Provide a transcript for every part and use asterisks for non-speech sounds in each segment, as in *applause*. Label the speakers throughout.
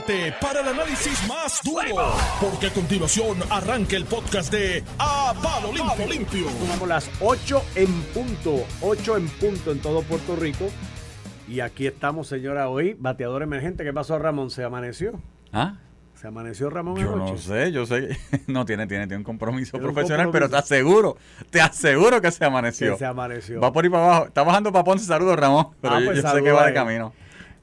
Speaker 1: prepárate para el análisis más duro, porque a continuación arranca el podcast de A Palo Limpio. Limpio.
Speaker 2: Tomamos las 8 en punto, 8 en punto en todo Puerto Rico. Y aquí estamos, señora, hoy, bateador emergente. ¿Qué pasó, Ramón? ¿Se amaneció?
Speaker 3: ¿Ah?
Speaker 2: ¿Se amaneció Ramón
Speaker 3: Yo
Speaker 2: anoche?
Speaker 3: no sé, yo sé. *laughs* No tiene, tiene, tiene un compromiso
Speaker 2: Tiene un
Speaker 3: profesional, pero te aseguro, te aseguro que se amaneció.
Speaker 2: Que se amaneció.
Speaker 3: Va por ahí para abajo. Está bajando para Ponce, saludos Ramón. Pero
Speaker 2: Ah,
Speaker 3: yo,
Speaker 2: pues
Speaker 3: yo sé
Speaker 2: saludo
Speaker 3: que va de
Speaker 2: él.
Speaker 3: camino.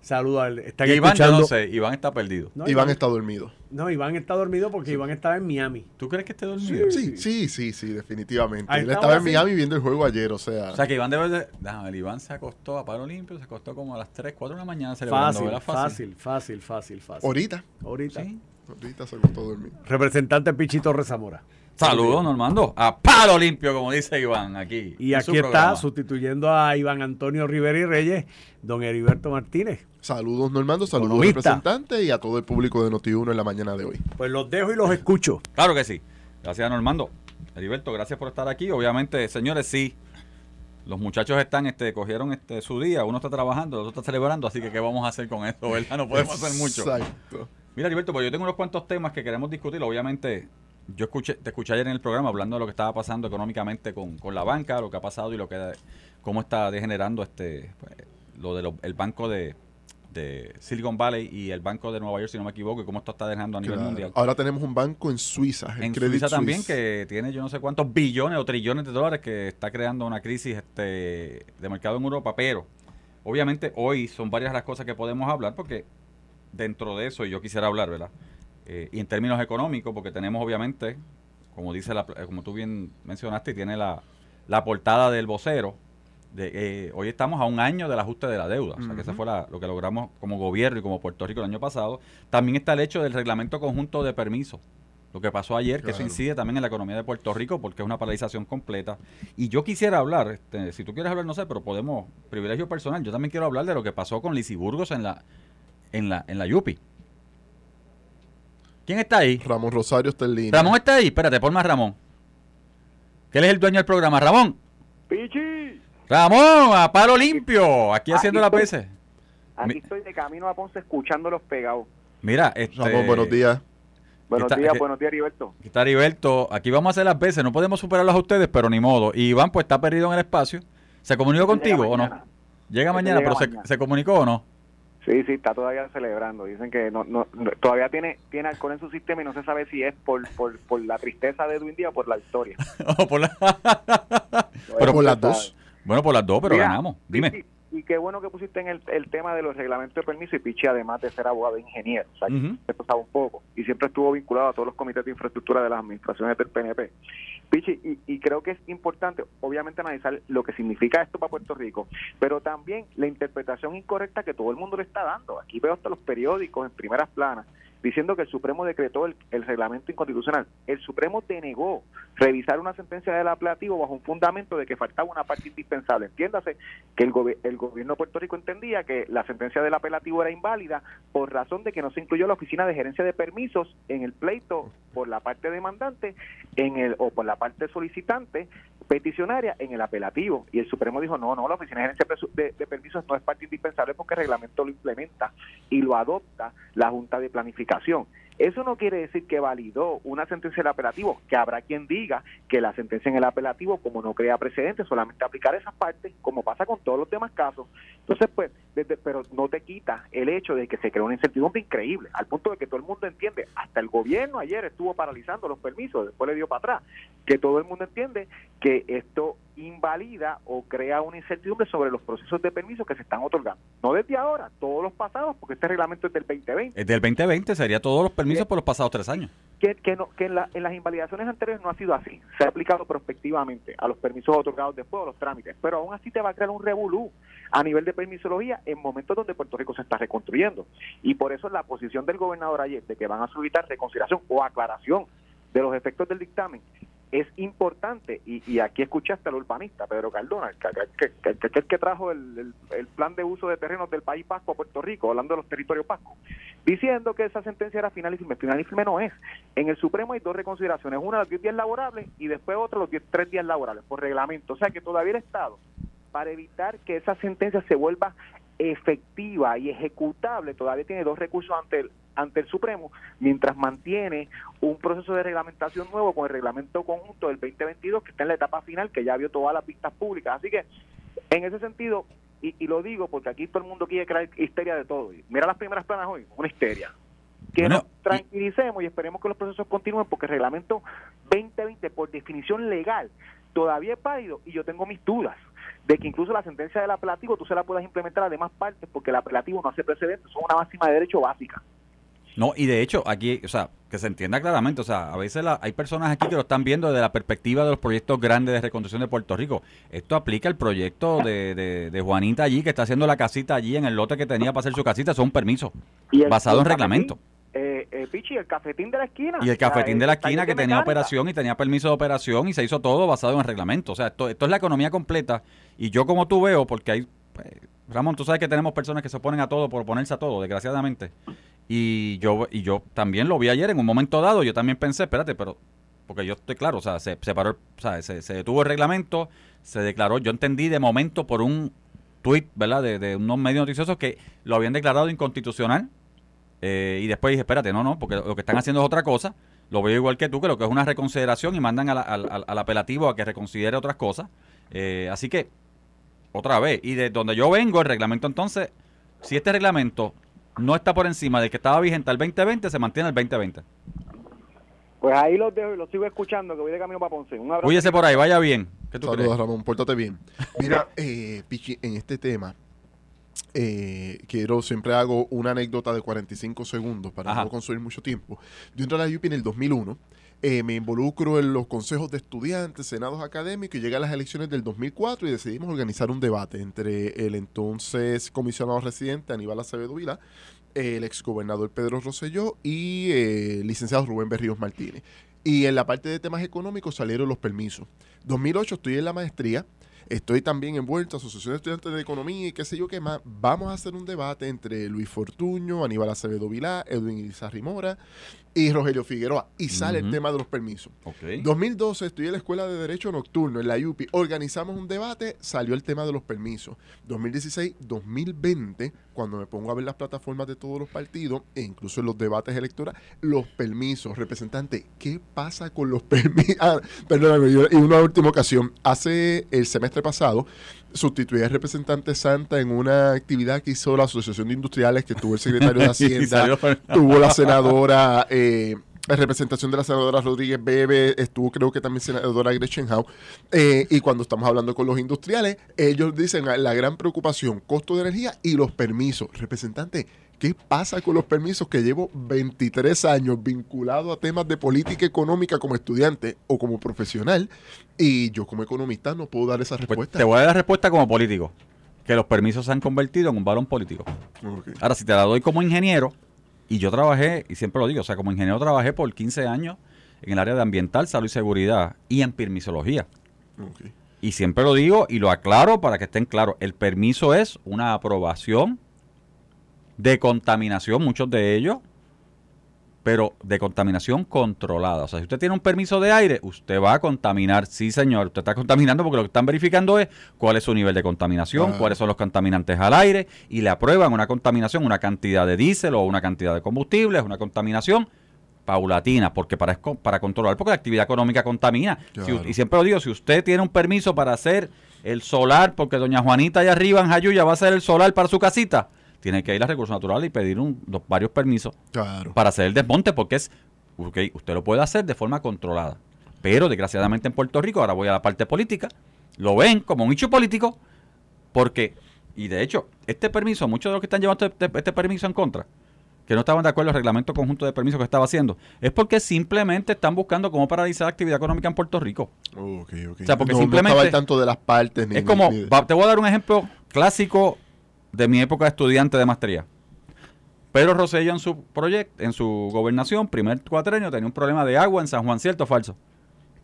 Speaker 2: Están
Speaker 3: Y Iván, yo
Speaker 2: escuchando-
Speaker 3: no sé, Iván está perdido.
Speaker 2: No,
Speaker 4: Iván está dormido.
Speaker 2: No, Iván está dormido porque Iván estaba en Miami.
Speaker 3: ¿Tú crees que esté dormido?
Speaker 4: Sí, sí, sí, sí, definitivamente.
Speaker 2: Ahí
Speaker 4: Él
Speaker 2: está
Speaker 4: estaba en
Speaker 2: así.
Speaker 4: Miami viendo el juego ayer, o sea.
Speaker 3: O sea que Iván debe de... Déjame ver, Iván se acostó a paro limpio, se acostó como a las 3, 4 de la mañana celebrando,
Speaker 2: Fácil, fácil, fácil, fácil, fácil.
Speaker 4: ahorita,
Speaker 2: Ahorita.
Speaker 3: Sí.
Speaker 4: ahorita se acostó a dormir.
Speaker 2: Representante Pichito Rezamora.
Speaker 3: Saludos, Normando. A palo limpio, como dice Iván aquí.
Speaker 2: Y aquí está,
Speaker 3: programa.
Speaker 2: sustituyendo a Iván Antonio Rivera y Reyes, don Heriberto Martínez.
Speaker 4: Saludos, Normando, saludos,
Speaker 2: Economista.
Speaker 4: representante, y a todo el público de Noti1 en la mañana de hoy.
Speaker 2: Pues los dejo y los escucho.
Speaker 3: Claro que sí. Gracias, Normando. Heriberto, gracias por estar aquí. Obviamente, señores, sí. Los muchachos están, este, cogieron este su día, uno está trabajando, el otro está celebrando, así que ¿qué vamos a hacer con eso, verdad? No podemos hacer mucho.
Speaker 4: Exacto.
Speaker 3: Mira, Heriberto, pues yo tengo unos cuantos temas que queremos discutir. Obviamente, yo escuché, te escuché ayer en el programa hablando de lo que estaba pasando económicamente con, con la banca, lo que ha pasado y lo que cómo está degenerando este pues, lo del el banco de, de Silicon Valley y el banco de Nueva York, si no me equivoco, y cómo esto está degenerando a nivel
Speaker 4: Claro.
Speaker 3: mundial.
Speaker 4: Ahora tenemos un banco en Suiza, el
Speaker 3: En
Speaker 4: Credit
Speaker 3: Suiza también, que tiene yo no sé cuántos billones o trillones de dólares que está creando una crisis este, de mercado en Europa, pero obviamente hoy son varias las cosas que podemos hablar porque dentro de eso, y yo quisiera hablar, ¿verdad? Eh, y en términos económicos, porque tenemos obviamente, como dice la, eh, como tú bien mencionaste, y tiene la, la portada del vocero, de, eh, hoy estamos a un año del ajuste de la deuda, o sea que eso fue la- lo que logramos como gobierno y como Puerto Rico el año pasado. También está el hecho del reglamento conjunto de permisos, lo que pasó ayer, que eso incide también en la economía de Puerto Rico porque es una paralización completa. Y yo quisiera hablar, este, si tú quieres hablar, no sé, pero podemos, privilegio personal, yo también quiero hablar de lo que pasó con Lisi Burgos en la, en la, en la Yupi. ¿Quién está ahí?
Speaker 4: Ramón Rosario está en línea.
Speaker 3: Ramón está ahí, espérate, pon más Ramón. Que él es el dueño del programa. Ramón,
Speaker 5: Pichi,
Speaker 3: Ramón, a palo limpio, aquí haciendo la
Speaker 5: estoy.
Speaker 3: PC.
Speaker 5: aquí
Speaker 3: Mi-
Speaker 5: estoy de camino a Ponce escuchando los pegados.
Speaker 3: Mira, este,
Speaker 4: Ramón, buenos días.
Speaker 5: Buenos
Speaker 3: Está-
Speaker 5: días,
Speaker 3: eh,
Speaker 5: buenos días, Heriberto.
Speaker 3: Aquí está Heriberto. Aquí vamos a hacer las veces. No podemos superarlos a ustedes, pero ni modo. Y Iván, pues está perdido en el espacio. ¿Se comunicó contigo o no?
Speaker 5: mañana.
Speaker 3: Llega
Speaker 5: Este
Speaker 3: mañana,
Speaker 5: llega
Speaker 3: pero se comunicó o no?
Speaker 5: Sí, sí, está todavía celebrando. Dicen que no, no, no- todavía tiene, tiene alcohol en su sistema y no se sabe si es por, por, por la tristeza de Edwin Díaz o por la victoria. *laughs*
Speaker 3: O por la-
Speaker 4: Pero por las dos.
Speaker 3: bueno, por las dos, pero
Speaker 5: Mira,
Speaker 3: ganamos. Dime.
Speaker 5: Qué bueno que pusiste en el, el tema de los reglamentos de permiso y Pichi, además de ser abogado e ingeniero. O sea,
Speaker 3: Ujú.
Speaker 5: esto sabe un poco y siempre estuvo vinculado a todos los comités de infraestructura de las administraciones del PNP. Pichi, y, y creo que es importante, obviamente, analizar lo que significa esto para Puerto Rico, pero también la interpretación incorrecta que todo el mundo le está dando. Aquí veo hasta los periódicos en primeras planas diciendo que el Supremo decretó el, reglamento inconstitucional. El Supremo denegó revisar una sentencia del apelativo bajo un fundamento de que faltaba una parte indispensable. Entiéndase que el, gobe- el gobierno de Puerto Rico entendía que la sentencia del apelativo era inválida por razón de que no se incluyó la oficina de gerencia de permisos en el pleito por la parte demandante en el o por la parte solicitante peticionaria en el apelativo y el Supremo dijo no no la oficina de gerencia de permisos no es parte indispensable porque el reglamento lo implementa y lo adopta la Junta de Planificación comunicación eso no quiere decir que validó una sentencia del apelativo, que habrá quien diga que la sentencia en el apelativo, como no crea precedentes, solamente aplicar esas partes, como pasa con todos los demás casos. Entonces, pues, desde- pero no te quita el hecho de que se creó una incertidumbre increíble, al punto de que todo el mundo entiende, hasta el gobierno ayer estuvo paralizando los permisos, después le dio para atrás, que todo el mundo entiende que esto invalida o crea una incertidumbre sobre los procesos de permiso que se están otorgando. No desde ahora, todos los pasados, porque este reglamento es del 2020
Speaker 3: Es del 2020, sería todos los permisos por los pasados tres años.
Speaker 5: que, que, no, que en, la- en las invalidaciones anteriores no ha sido así. Se ha aplicado prospectivamente a los permisos otorgados después de los trámites, pero aún así te va a crear un revolú a nivel de permisología en momentos donde Puerto Rico se está reconstruyendo. Y por eso la posición del gobernador ayer de que van a solicitar reconsideración o aclaración de los efectos del dictamen es importante, y, y aquí escuchaste al urbanista Pedro Cardona, que, que, que- que- que- trajo el plan de uso de terrenos del país Pasco a Puerto Rico, hablando de los territorios Pasco, diciendo que esa sentencia era final y firme. Final y firme no es. En el Supremo hay dos reconsideraciones, una los 10 días laborables y después otra los 10, 3 días laborables por reglamento. O sea que todavía el Estado, para evitar que esa sentencia se vuelva efectiva y ejecutable, todavía tiene dos recursos ante el, ante el Supremo, mientras mantiene un proceso de reglamentación nuevo con el reglamento conjunto del 2022 que está en la etapa final, que ya vio todas las pistas públicas. Así que, en ese sentido, y, y lo digo porque aquí todo el mundo quiere crear histeria de todo. Mira las primeras planas hoy, una histeria. Que
Speaker 3: Bueno,
Speaker 5: nos tranquilicemos y esperemos que los procesos continúen porque el reglamento 2020, por definición legal, todavía es válido y yo tengo mis dudas de que incluso la sentencia del apelativo tú se la puedas implementar a demás partes porque el apelativo no hace precedentes, son una máxima de derecho básica.
Speaker 3: No, y de hecho, aquí, o sea, que se entienda claramente, o sea, a veces la- hay personas aquí que lo están viendo desde la perspectiva de los proyectos grandes de reconstrucción de Puerto Rico. Esto aplica el proyecto de, de- de Juanita allí, que está haciendo la casita allí en el lote que tenía para hacer su casita, son un permiso,
Speaker 5: Y el-
Speaker 3: basado en reglamento.
Speaker 5: Eh, Pichi, el cafetín de la esquina.
Speaker 3: Y el
Speaker 5: O sea,
Speaker 3: cafetín de la esquina que tenía
Speaker 5: mecánica.
Speaker 3: operación y tenía permiso de operación y se hizo todo basado en el reglamento. O sea, esto, esto es la economía completa. Y yo como tú veo, porque hay... pues, Ramón, tú sabes que tenemos personas que se oponen a todo por oponerse a todo, desgraciadamente. Y yo, y yo también lo vi ayer en un momento dado. Yo también pensé, espérate, pero... Porque yo estoy claro, o sea, se, se paró, el- o sea, se, se detuvo el reglamento, se declaró, yo entendí de momento por un tuit, ¿verdad?, de, de unos medios noticiosos que lo habían declarado inconstitucional. Eh, y después dije, espérate, no, no, porque lo que están haciendo es otra cosa. Lo veo igual que tú, que lo que es una reconsideración y mandan a la- al, al- al apelativo a que reconsidere otras cosas. Eh, así que, otra vez, y de donde yo vengo, el reglamento entonces, si este reglamento no está por encima del que estaba vigente al 2020, se mantiene el 2020.
Speaker 5: Pues ahí los dejo y los sigo escuchando, que voy de camino para Ponce. Un abrazo.
Speaker 3: Cuídese por ahí, vaya bien. ¿Qué tú
Speaker 4: Saludos,
Speaker 3: crees?
Speaker 4: Ramón, pórtate bien. Mira, eh, Pichi, en este tema, eh, quiero, siempre hago una anécdota de 45 segundos para
Speaker 3: Ajá.
Speaker 4: no consumir mucho tiempo. Yo entré a la UPI en el 2001, eh, me involucro en los consejos de estudiantes, senados académicos, y llega a las elecciones del 2004 y decidimos organizar un debate entre el entonces comisionado residente Aníbal Acevedo Vila, el exgobernador Pedro Rosselló y eh, el licenciado Rubén Berríos Martínez. Y en la parte de temas económicos salieron los permisos. 2008 estoy en la maestría, estoy también envuelto en Asociación de Estudiantes de Economía y qué sé yo qué más. Vamos a hacer un debate entre Luis Fortuño, Aníbal Acevedo Vilá, Edwin Izarri Mora y Rogelio Figueroa. Y sale el tema de los permisos.
Speaker 3: Ok.
Speaker 4: 2012 estoy en la Escuela de Derecho Nocturno, en la UPI. Organizamos un debate, salió el tema de los permisos. 2016, 2020, cuando me pongo a ver las plataformas de todos los partidos, e incluso en los debates electorales, los permisos. Representante, ¿qué pasa con los *laughs* permisos? Ah, perdóname, yo- y una última ocasión. Hace el semestre pasado, sustituí al representante Santa en una actividad que hizo la Asociación de Industriales, que tuvo el secretario de *laughs* Hacienda, tuvo la senadora eh, en representación de la senadora Rodríguez Bebe, estuvo creo que también senadora Gretchen Howe, eh, y cuando estamos hablando con los industriales, ellos dicen la gran preocupación, costo de energía y los permisos. Representante, ¿qué pasa con los permisos que llevo 23 años vinculado a temas de política económica como estudiante o como profesional? Y yo como economista no puedo dar esa
Speaker 3: Pues
Speaker 4: respuesta.
Speaker 3: te voy a dar la respuesta como político. Que los permisos se han convertido en un balón político. Ahora, si te la doy como ingeniero, y yo trabajé, y siempre lo digo, o sea, como ingeniero trabajé por 15 años en el área de ambiental, salud y seguridad y en permisología.
Speaker 4: Ok.
Speaker 3: Y siempre lo digo y lo aclaro para que estén claros. El permiso es una aprobación de contaminación, muchos de ellos, pero de contaminación controlada. O sea, si usted tiene un permiso de aire, usted va a contaminar. Sí, señor, usted está contaminando porque lo que están verificando es cuál es su nivel de contaminación,
Speaker 4: Claro.
Speaker 3: cuáles son los contaminantes al aire y le aprueban una contaminación, una cantidad de diésel o una cantidad de combustible, es una contaminación paulatina, porque para, para controlar, porque la actividad económica contamina. Si y siempre lo digo, si usted tiene un permiso para hacer el solar, porque doña Juanita allá arriba en Jayuya va a hacer el solar para su casita, tiene que ir a Recursos Naturales y pedir un- dos- varios permisos
Speaker 4: Claro.
Speaker 3: para hacer el desmonte, porque es, usted lo puede hacer de forma controlada. Pero desgraciadamente en Puerto Rico, ahora voy a la parte política, lo ven como un hecho político, porque, y de hecho, este permiso, muchos de los que están llevando este, este permiso en contra, que no estaban de acuerdo el reglamento conjunto de permisos que estaba haciendo, es porque simplemente están buscando cómo paralizar la actividad económica en Puerto Rico.
Speaker 4: Ok, ok.
Speaker 3: O sea, porque
Speaker 4: no, no
Speaker 3: simplemente-
Speaker 4: estaba al tanto de las partes. Ni,
Speaker 3: Es como,
Speaker 4: ni
Speaker 3: te voy a dar un ejemplo clásico de mi época de estudiante de maestría. Pedro Rosselló en su proyecto, en su gobernación, primer cuatrenio, tenía un problema de agua en San Juan, ¿cierto o falso?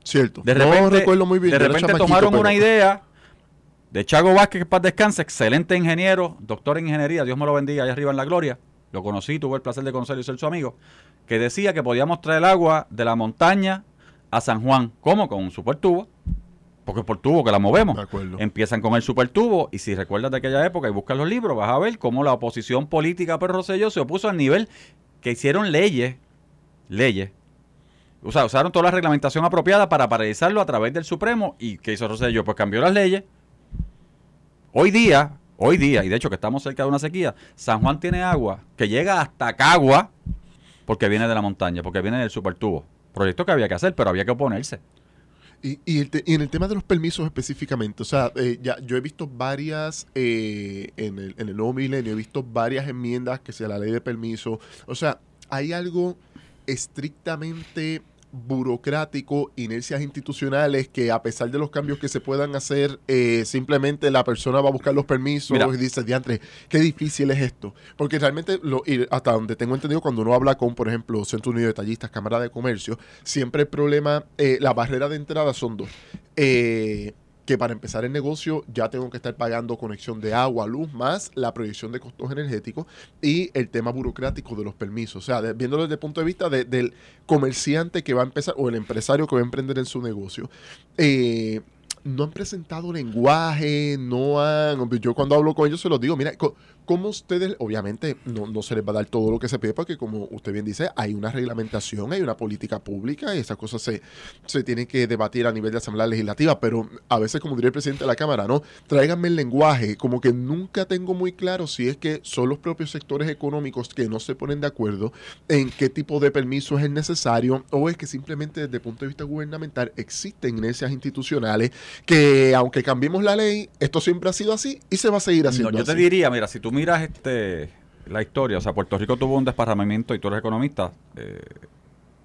Speaker 4: Cierto.
Speaker 3: De
Speaker 4: no
Speaker 3: repente,
Speaker 4: recuerdo muy bien.
Speaker 3: de
Speaker 4: yo era
Speaker 3: repente
Speaker 4: chamaquito,
Speaker 3: tomaron
Speaker 4: pero-
Speaker 3: una idea de Chago Vázquez, que paz descanse, excelente ingeniero, doctor en ingeniería, Dios me lo bendiga, allá arriba en la gloria. Lo conocí, tuve el placer de conocerlo y ser su amigo. Que decía que podíamos traer agua de la montaña a San Juan. ¿Cómo? Con un super tubo. Porque es por tubo que la movemos.
Speaker 4: De acuerdo.
Speaker 3: Empiezan con el supertubo y si recuerdas de aquella época y buscas los libros, vas a ver cómo la oposición política per Rosselló se opuso al nivel que hicieron leyes, leyes. O sea, usaron toda la reglamentación apropiada para paralizarlo a través del Supremo y ¿qué hizo Rosselló? Pues cambió las leyes. Hoy día, hoy día, y de hecho que estamos cerca de una sequía, San Juan tiene agua que llega hasta Cagua porque viene de la montaña, porque viene del supertubo. Proyecto que había que hacer, pero había que oponerse.
Speaker 4: Y, y, el te- y en el tema de los permisos específicamente, o sea, eh, ya yo he visto varias, eh, en, el, en el nuevo milenio, he visto varias enmiendas que sea la ley de permiso. O sea, hay algo estrictamente burocrático, inercias institucionales, que a pesar de los cambios que se puedan hacer, eh, simplemente la persona va a buscar los permisos
Speaker 3: Mira.
Speaker 4: y dice, diantre, qué difícil es esto. Porque realmente, lo, y hasta donde tengo entendido, cuando uno habla con, por ejemplo, Centro Unido de Detallistas, Cámara de Comercio, siempre el problema, eh, la barrera de entrada son dos. Eh, que para empezar el negocio ya tengo que estar pagando conexión de agua, luz, más la proyección de costos energéticos y el tema burocrático de los permisos. O sea, de- viéndolo desde el punto de vista de- del comerciante que va a empezar o el empresario que va a emprender en su negocio. Eh, no han presentado lenguaje, no han... Yo cuando hablo con ellos se los digo, mira, ¿cómo ustedes, obviamente no, no se les va a dar todo lo que se pide porque como usted bien dice, hay una reglamentación, hay una política pública y esas cosas se, se tienen que debatir a nivel de Asamblea Legislativa, pero a veces, como diría el presidente de la Cámara, ¿no? Tráiganme el lenguaje, como que nunca tengo muy claro si es que son los propios sectores económicos que no se ponen de acuerdo en qué tipo de permiso es el necesario o es que simplemente desde el punto de vista gubernamental existen inercias institucionales que aunque cambiemos la ley, esto siempre ha sido así y se va a seguir haciendo
Speaker 3: No, yo te
Speaker 4: así.
Speaker 3: diría, mira, si tú miras este la historia, o sea, Puerto Rico tuvo un desparramamiento, y tú eres economista, eh,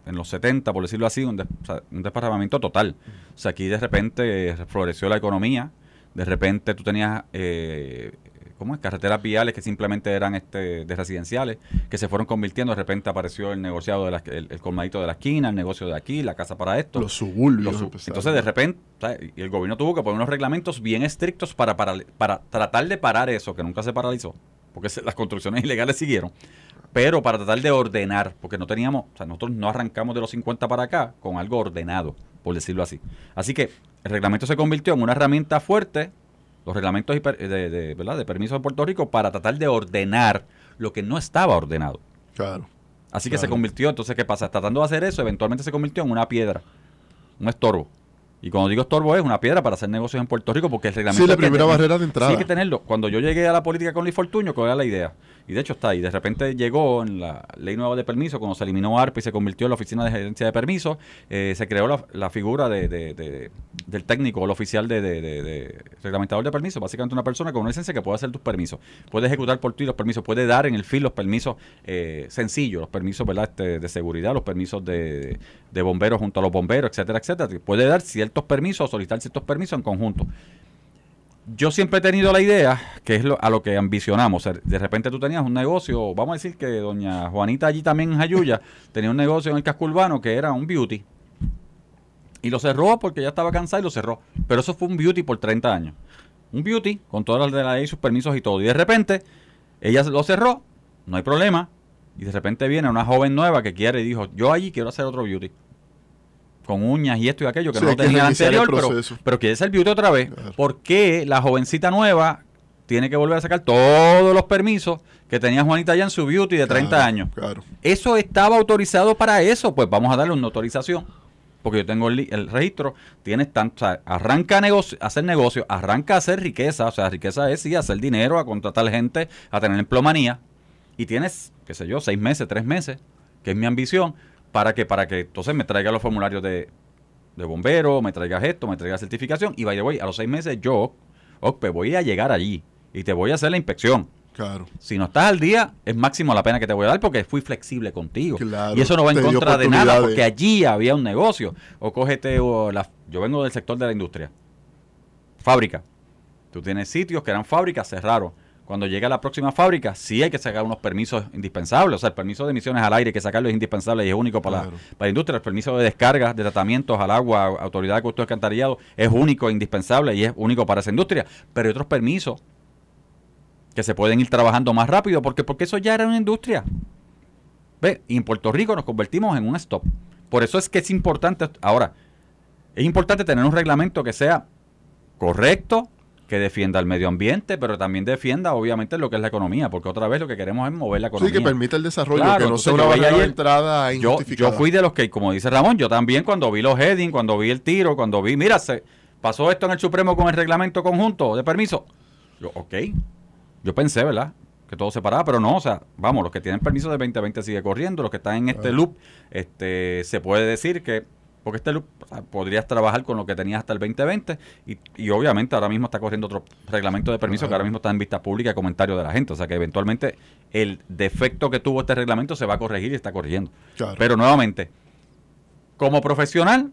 Speaker 3: en los 70, por decirlo así, un, des- un desparramamiento total. O sea, aquí de repente eh, floreció la economía, de repente tú tenías, eh, ¿cómo es? Carreteras viales que simplemente eran este de residenciales, que se fueron convirtiendo, de repente apareció el negociado, de la, el, el colmadito de la esquina, el negocio de aquí, la casa para esto.
Speaker 4: Los suburbios.
Speaker 3: Los. Entonces, de repente, el gobierno tuvo que poner unos reglamentos bien estrictos para, para, para tratar de parar eso, que nunca se paralizó, porque se- las construcciones *laughs* ilegales siguieron, pero para tratar de ordenar, porque no teníamos, o sea, nosotros no arrancamos de los 50 para acá con algo ordenado, por decirlo así. Así que el reglamento se convirtió en una herramienta fuerte, los reglamentos hiper- de, de, ¿verdad? de permiso de Puerto Rico, para tratar de ordenar lo que no estaba ordenado.
Speaker 4: Claro.
Speaker 3: Así que se convirtió, entonces, ¿qué pasa? Tratando de hacer eso, eventualmente se convirtió en una piedra, un estorbo. Y cuando digo estorbo es una piedra para hacer negocios en Puerto Rico, porque el reglamento...
Speaker 4: Sí, la
Speaker 3: que
Speaker 4: primera barrera de entrada.
Speaker 3: Sí, hay que tenerlo. Cuando yo llegué a la política con Luis Fortuño, ¿cuál era la idea? Y de hecho está ahí. De repente llegó en la ley nueva de permiso, cuando se eliminó ARPA y se convirtió en la oficina de gerencia de permisos, eh, se creó la, la figura de, de- de- del técnico, el oficial de, reglamentador de permisos. Básicamente una persona con una licencia que puede hacer tus permisos. Puede ejecutar por ti los permisos, puede dar en el fin los permisos eh, sencillos, los permisos. Este, de seguridad, los permisos de bomberos junto a los bomberos, etcétera, etcétera. Puede dar ciertos permisos o solicitar ciertos permisos en conjunto yo siempre he tenido la idea, que es lo- a lo que ambicionamos. O sea, De repente tú tenías un negocio, vamos a decir que doña Juanita allí también en Jayuya *laughs* tenía un negocio en el casco urbano que era un beauty. Y lo cerró porque ya estaba cansada y lo cerró. Pero eso fue un beauty por 30 años. Un beauty con todas las de la ley, sus permisos y todo. Y de repente ella lo cerró, no hay problema. Y de repente viene una joven nueva que quiere y dijo, yo allí quiero hacer otro beauty. Con uñas y esto y aquello que
Speaker 4: Sí,
Speaker 3: no tenía el
Speaker 4: reiniciar el
Speaker 3: anterior, pero, pero quiere ser beauty otra vez.
Speaker 4: Claro.
Speaker 3: ¿Por qué la jovencita nueva tiene que volver a sacar todos los permisos que tenía Juanita ya en su beauty de 30
Speaker 4: Claro,
Speaker 3: años?
Speaker 4: Claro.
Speaker 3: Eso estaba autorizado para eso, pues vamos a darle una autorización. Porque yo tengo el, registro, tienes tanto, o sea, arranca a, negocio, hacer negocio, arranca a hacer riqueza, o sea, riqueza es sí, hacer dinero, a contratar gente, a tener empleomanía, y tienes, qué sé yo, seis meses, tres meses, que es mi ambición, para que, para que entonces me traiga los formularios de, de bombero, me traigas esto, me traigas certificación, y vaya, voy, a los seis meses yo, OCPE, voy a llegar allí, y te voy a hacer la inspección.
Speaker 4: Claro.
Speaker 3: Si no estás al día, es máximo la pena que te voy a dar porque fui flexible contigo.
Speaker 4: Claro,
Speaker 3: y eso no va en contra de nada porque allí había un negocio. O cógete, o la- yo vengo del sector de la industria. Fábrica. Tú tienes sitios que eran fábricas, cerraron. Cuando llega la próxima fábrica, sí hay que sacar unos permisos indispensables. O sea, el permiso de emisiones al aire hay que sacarlo es indispensable y es único para,
Speaker 4: Claro.
Speaker 3: la, para la industria. El permiso de descarga de tratamientos al agua, autoridad de costos alcantarillado, es único, e indispensable y es único para esa industria. Pero hay otros permisos que se pueden ir trabajando más rápido porque, porque eso ya era una industria. ¿Ve? Y en Puerto Rico nos convertimos en un stop. Por eso es que es importante. Ahora, es importante tener un reglamento que sea correcto, que defienda el medio ambiente, pero también defienda obviamente lo que es la economía, porque otra vez lo que queremos es mover la economía.
Speaker 4: Sí, que permita el desarrollo,
Speaker 3: Claro,
Speaker 4: que no sea una barrera de entrada
Speaker 3: yo, yo fui de los que, como dice Ramón, yo también cuando vi los headings, cuando vi el tiro, cuando vi, mira, se pasó esto en el Supremo con el reglamento conjunto de permiso. Yo, ok. Yo pensé, ¿verdad? Que todo se paraba, pero no, o sea, vamos, los que tienen permiso de 2020 sigue corriendo, los que están en este loop, este, se puede decir que, porque este loop o sea, podrías trabajar con lo que tenías hasta el 2020 y, y obviamente ahora mismo está corriendo otro reglamento de permiso que ahora mismo está en vista pública y comentario de la gente, o sea que eventualmente el defecto que tuvo este reglamento se va a corregir y está corrigiendo.
Speaker 4: Claro.
Speaker 3: Pero nuevamente, como profesional,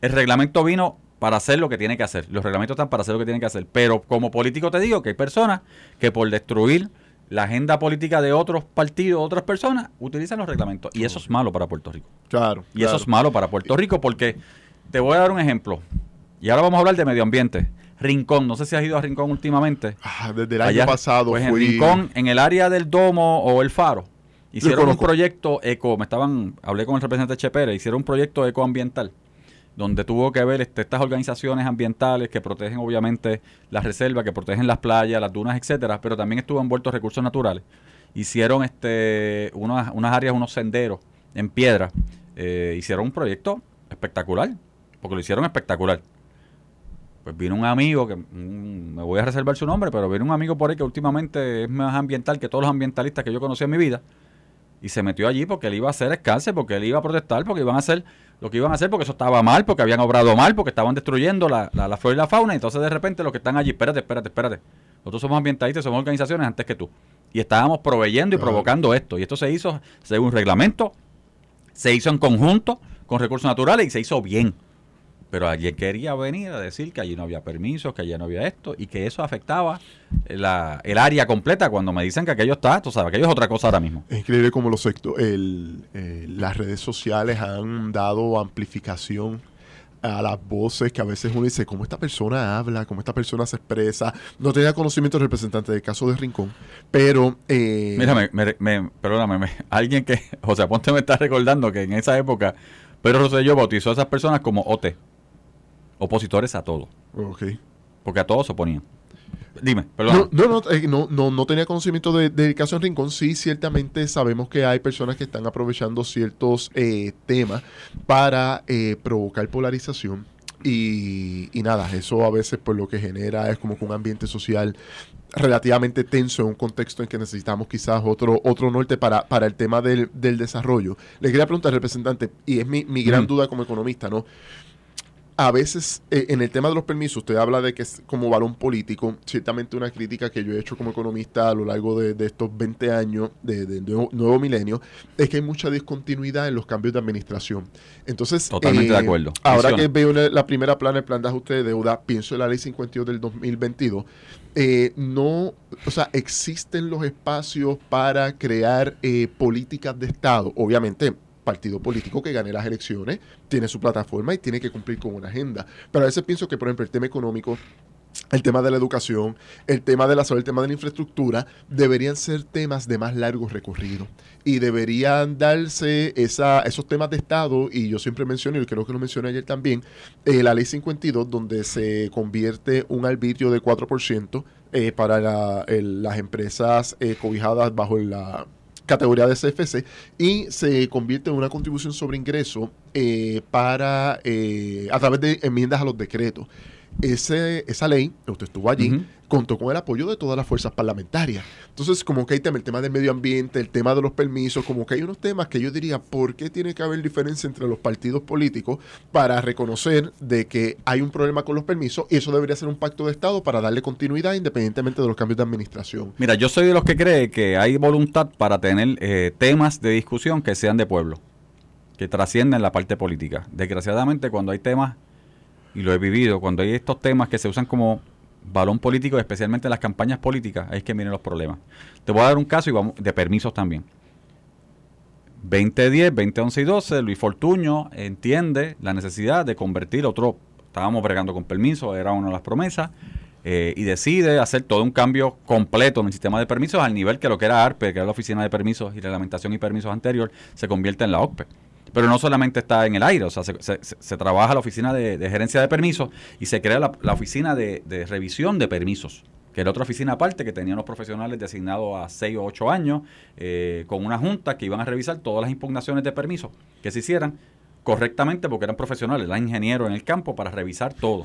Speaker 3: el reglamento vino para hacer lo que tiene que hacer. Los reglamentos están para hacer lo que tienen que hacer. Pero como político te digo que hay personas que por destruir la agenda política de otros partidos, otras personas, utilizan los reglamentos. Y eso es malo para Puerto Rico.
Speaker 4: Claro.
Speaker 3: Y eso es malo para Puerto Rico porque te voy a dar un ejemplo. Y ahora vamos a hablar de medio ambiente. Rincón, no sé si has ido a Rincón últimamente.
Speaker 4: Ah, desde el año
Speaker 3: Allá,
Speaker 4: pasado
Speaker 3: pues
Speaker 4: fui...
Speaker 3: en Rincón, en el área del Domo o el Faro, hicieron un proyecto eco, me estaban, hablé con el representante Chepere, hicieron un proyecto ecoambiental donde tuvo que ver este, estas organizaciones ambientales que protegen obviamente las reservas, que protegen las playas, las dunas, etcétera, pero también estuvo envuelto recursos naturales. Hicieron este unas, unas áreas, unos senderos en piedra. Eh, hicieron un proyecto espectacular, porque lo hicieron espectacular. Pues vino un amigo, que mm, me voy a reservar su nombre, pero vino un amigo por ahí que últimamente es más ambiental que todos los ambientalistas que yo conocí en mi vida. Y se metió allí porque él iba a hacer escalce, porque él iba a protestar, porque iban a hacer lo que iban a hacer, porque eso estaba mal, porque habían obrado mal, porque estaban destruyendo la, la, la flora y la fauna. Y entonces de repente los que están allí, espérate, espérate, espérate. Nosotros somos ambientalistas, somos organizaciones antes que tú. Y estábamos proveyendo y
Speaker 4: Claro.
Speaker 3: provocando esto. Y esto se hizo según reglamento, se hizo en conjunto con recursos naturales y se hizo bien. Pero allí quería venir a decir que allí no había permisos, que allí no había esto y que eso afectaba la, el área completa cuando me dicen que aquello está, tú sabes, aquello es otra cosa ahora mismo.
Speaker 4: Es increíble cómo los el, eh, las redes sociales han dado amplificación a las voces que a veces uno dice, cómo esta persona habla, cómo esta persona se expresa. No tenía conocimiento del representante del caso de Rincón, pero... eh,
Speaker 3: Mira, me, me- me- perdóname, me- *laughs* alguien que, o sea, Ponte me está recordando que en esa época Pedro Rosselló bautizó a esas personas como OT, opositores a todo,
Speaker 4: ok.
Speaker 3: porque a todos se oponían. Dime,
Speaker 4: No,
Speaker 3: perdón.
Speaker 4: no, no, eh, no, no, no tenía conocimiento de- del caso en Rincón. Sí, ciertamente sabemos que hay personas que están aprovechando ciertos eh, temas para eh, provocar polarización. Y, y nada, eso a veces pues lo que genera es como que un ambiente social relativamente tenso en un contexto en que necesitamos quizás otro, otro norte para, para el tema del, del desarrollo. Le quería preguntar, representante, y es mi, mi gran
Speaker 3: Mm.
Speaker 4: duda como economista, ¿no? A veces eh, en el tema de los permisos, usted habla de que es como balón político, ciertamente una crítica que yo he hecho como economista a lo largo de, de estos 20 años de, de nuevo, nuevo milenio, es que hay mucha discontinuidad en los cambios de administración. Entonces, eh,
Speaker 3: Totalmente de acuerdo.
Speaker 4: Ahora que veo la, la primera plana, el plan de ajuste de deuda, pienso en la ley 52 del 2022, eh, no, o sea, existen los espacios para crear eh, políticas de Estado, obviamente partido político que gane las elecciones tiene su plataforma y tiene que cumplir con una agenda. Pero a veces pienso que, por ejemplo, el tema económico, el tema de la educación, el tema de la salud, el tema de la infraestructura, deberían ser temas de más largo recorrido. Y deberían darse esa, esos temas de Estado, y yo siempre menciono, y creo que lo mencioné ayer también, eh, la ley 52, donde se convierte un arbitrio de 4% eh, para las empresas eh, cobijadas bajo la categoría de CFC y se convierte en una contribución sobre ingreso eh, para eh, a través de enmiendas a los decretos. Ese, esa ley, usted estuvo allí, contó con el apoyo de todas las fuerzas parlamentarias. Entonces, como que hay tema, el tema del medio ambiente, el tema de los permisos, como que hay unos temas que yo diría, ¿por qué tiene que haber diferencia entre los partidos políticos para reconocer de que hay un problema con los permisos y eso debería ser un pacto de Estado para darle continuidad independientemente de los cambios de administración?
Speaker 3: Mira, yo soy de los que cree que hay voluntad para tener eh, temas de discusión que sean de pueblo, que trasciendan la parte política. Desgraciadamente, cuando hay temas, y lo he vivido, cuando hay estos temas que se usan como balón político, especialmente en las campañas políticas, ahí es que vienen los problemas. Te voy a dar un caso de permisos también. 2010, 2011 y 12, Luis Fortuño entiende la necesidad de convertir otro, estábamos bregando con permisos, era una de las promesas, eh, y decide hacer todo un cambio completo en el sistema de permisos al nivel que lo que era ARPE, que era la Oficina de Permisos y Reglamentación y Permisos anterior, se convierte en la OCPE. Pero no solamente está en el aire, o sea, se, trabaja la oficina de, gerencia de permisos y se crea la, oficina de, revisión de permisos, que era otra oficina aparte que tenían los profesionales designados a 6 o 8 años, eh, con una junta que iban a revisar todas las impugnaciones de permisos que se hicieran correctamente porque eran profesionales, eran ingenieros en el campo para revisar todo.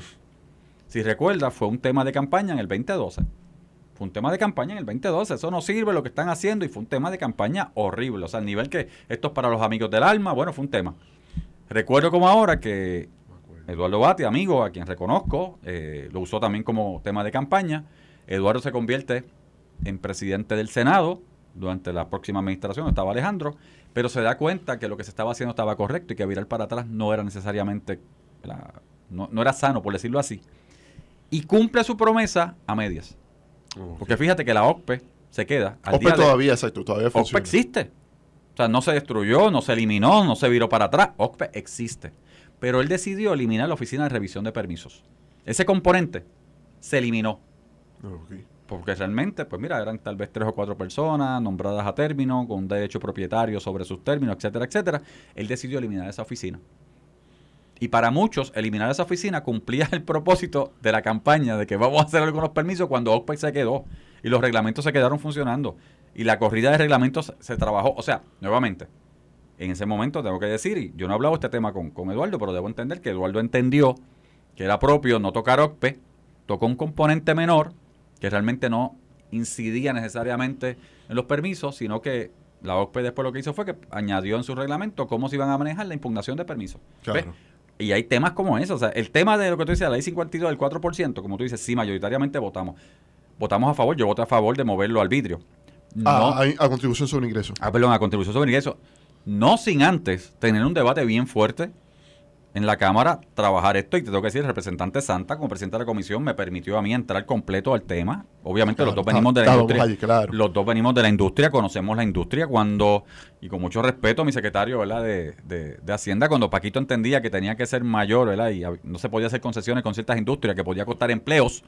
Speaker 3: Si recuerda, fue un tema de campaña en el 2012. Fue un tema de campaña en el 2012. Eso no sirve lo que están haciendo y fue un tema de campaña horrible. O sea, al nivel que esto es para los amigos del alma, bueno, fue un tema. Recuerdo como ahora que Eduardo Bati, amigo, a quien reconozco, eh, lo usó también como tema de campaña. Eduardo se convierte en presidente del Senado durante la próxima administración, estaba Alejandro, pero se da cuenta que lo que se estaba haciendo estaba correcto y que virar para atrás no era necesariamente, no era sano, por decirlo así. Y cumple su promesa a medias. Porque fíjate que la OCPE se queda. Al día de-
Speaker 4: todavía, exacto, todavía
Speaker 3: OCPE
Speaker 4: funciona.
Speaker 3: existe. O sea, no se destruyó, no se eliminó, no se viró para atrás. OCPE existe. Pero él decidió eliminar la oficina de revisión de permisos. Ese componente se eliminó. Porque realmente, pues mira, eran tal vez tres o cuatro personas nombradas a término, con derecho propietario sobre sus términos, etcétera, etcétera. Él decidió eliminar esa oficina. Y para muchos, eliminar esa oficina cumplía el propósito de la campaña de que vamos a hacer algunos permisos cuando OCPE se quedó. Y los reglamentos se quedaron funcionando. Y la corrida de reglamentos se trabajó. O sea, nuevamente, en ese momento tengo que decir, y yo no he hablado este tema con, con Eduardo, pero debo entender que Eduardo entendió que era propio no tocar OCPE, tocó un componente menor que realmente no incidía necesariamente en los permisos, sino que la OCPE después lo que hizo fue que añadió en su reglamento cómo se iban a manejar la impugnación de permisos.
Speaker 4: Claro.
Speaker 3: Y hay temas como eso. O sea, el tema de lo que tú dices, la ley 52 del 4%, como tú dices, sí, mayoritariamente votamos. Votamos a favor, yo voté a favor de moverlo al vidrio. No,
Speaker 4: A, a- a contribución sobre ingresos.
Speaker 3: Ah, perdón, a contribución sobre ingresos. No sin antes tener un debate bien fuerte en la Cámara, trabajar esto. Y te tengo que decir, el representante Santa, como presidente de la comisión, me permitió a mí entrar completo al tema. Obviamente, los dos venimos de la industria.
Speaker 4: allí, claro.
Speaker 3: Los dos venimos de la industria, conocemos la industria. Cuando, y con mucho respeto a mi secretario ¿verdad? De, de- de Hacienda, cuando Paquito entendía que tenía que ser mayor ¿verdad? y no se podía hacer concesiones con ciertas industrias, que podía costar empleos,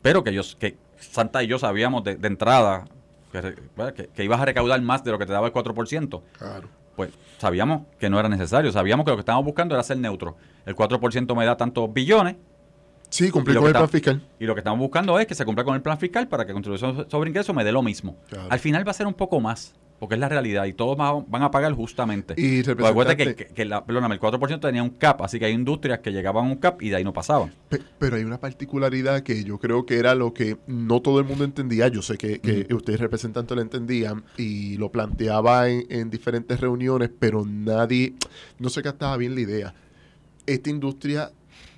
Speaker 3: pero que, ellos, que Santa y yo sabíamos de, de entrada que- que ibas a recaudar más de lo que te daba el 4%,
Speaker 4: Claro.
Speaker 3: Pues sabíamos que no era necesario, sabíamos que lo que estábamos buscando era ser neutro. El 4% me da tantos billones
Speaker 4: Sí, cumplir con el plan fiscal.
Speaker 3: y lo que estamos buscando es que se cumpla con el plan fiscal para que contribución sobre ingreso me dé lo mismo.
Speaker 4: Claro.
Speaker 3: Al final va a ser un poco más, porque es la realidad y todos va- van a pagar justamente.
Speaker 4: Y
Speaker 3: que,
Speaker 4: representante-
Speaker 3: que- que la, perdóname, el 4% tenía un cap, así que hay industrias que llegaban a un cap y de ahí no pasaban.
Speaker 4: Pe- Pero hay una particularidad que yo creo que era lo que no todo el mundo entendía. Yo sé que, que ustedes representantes lo entendían y lo planteaba en, en diferentes reuniones, pero nadie, no se captaba bien la idea. Esta industria,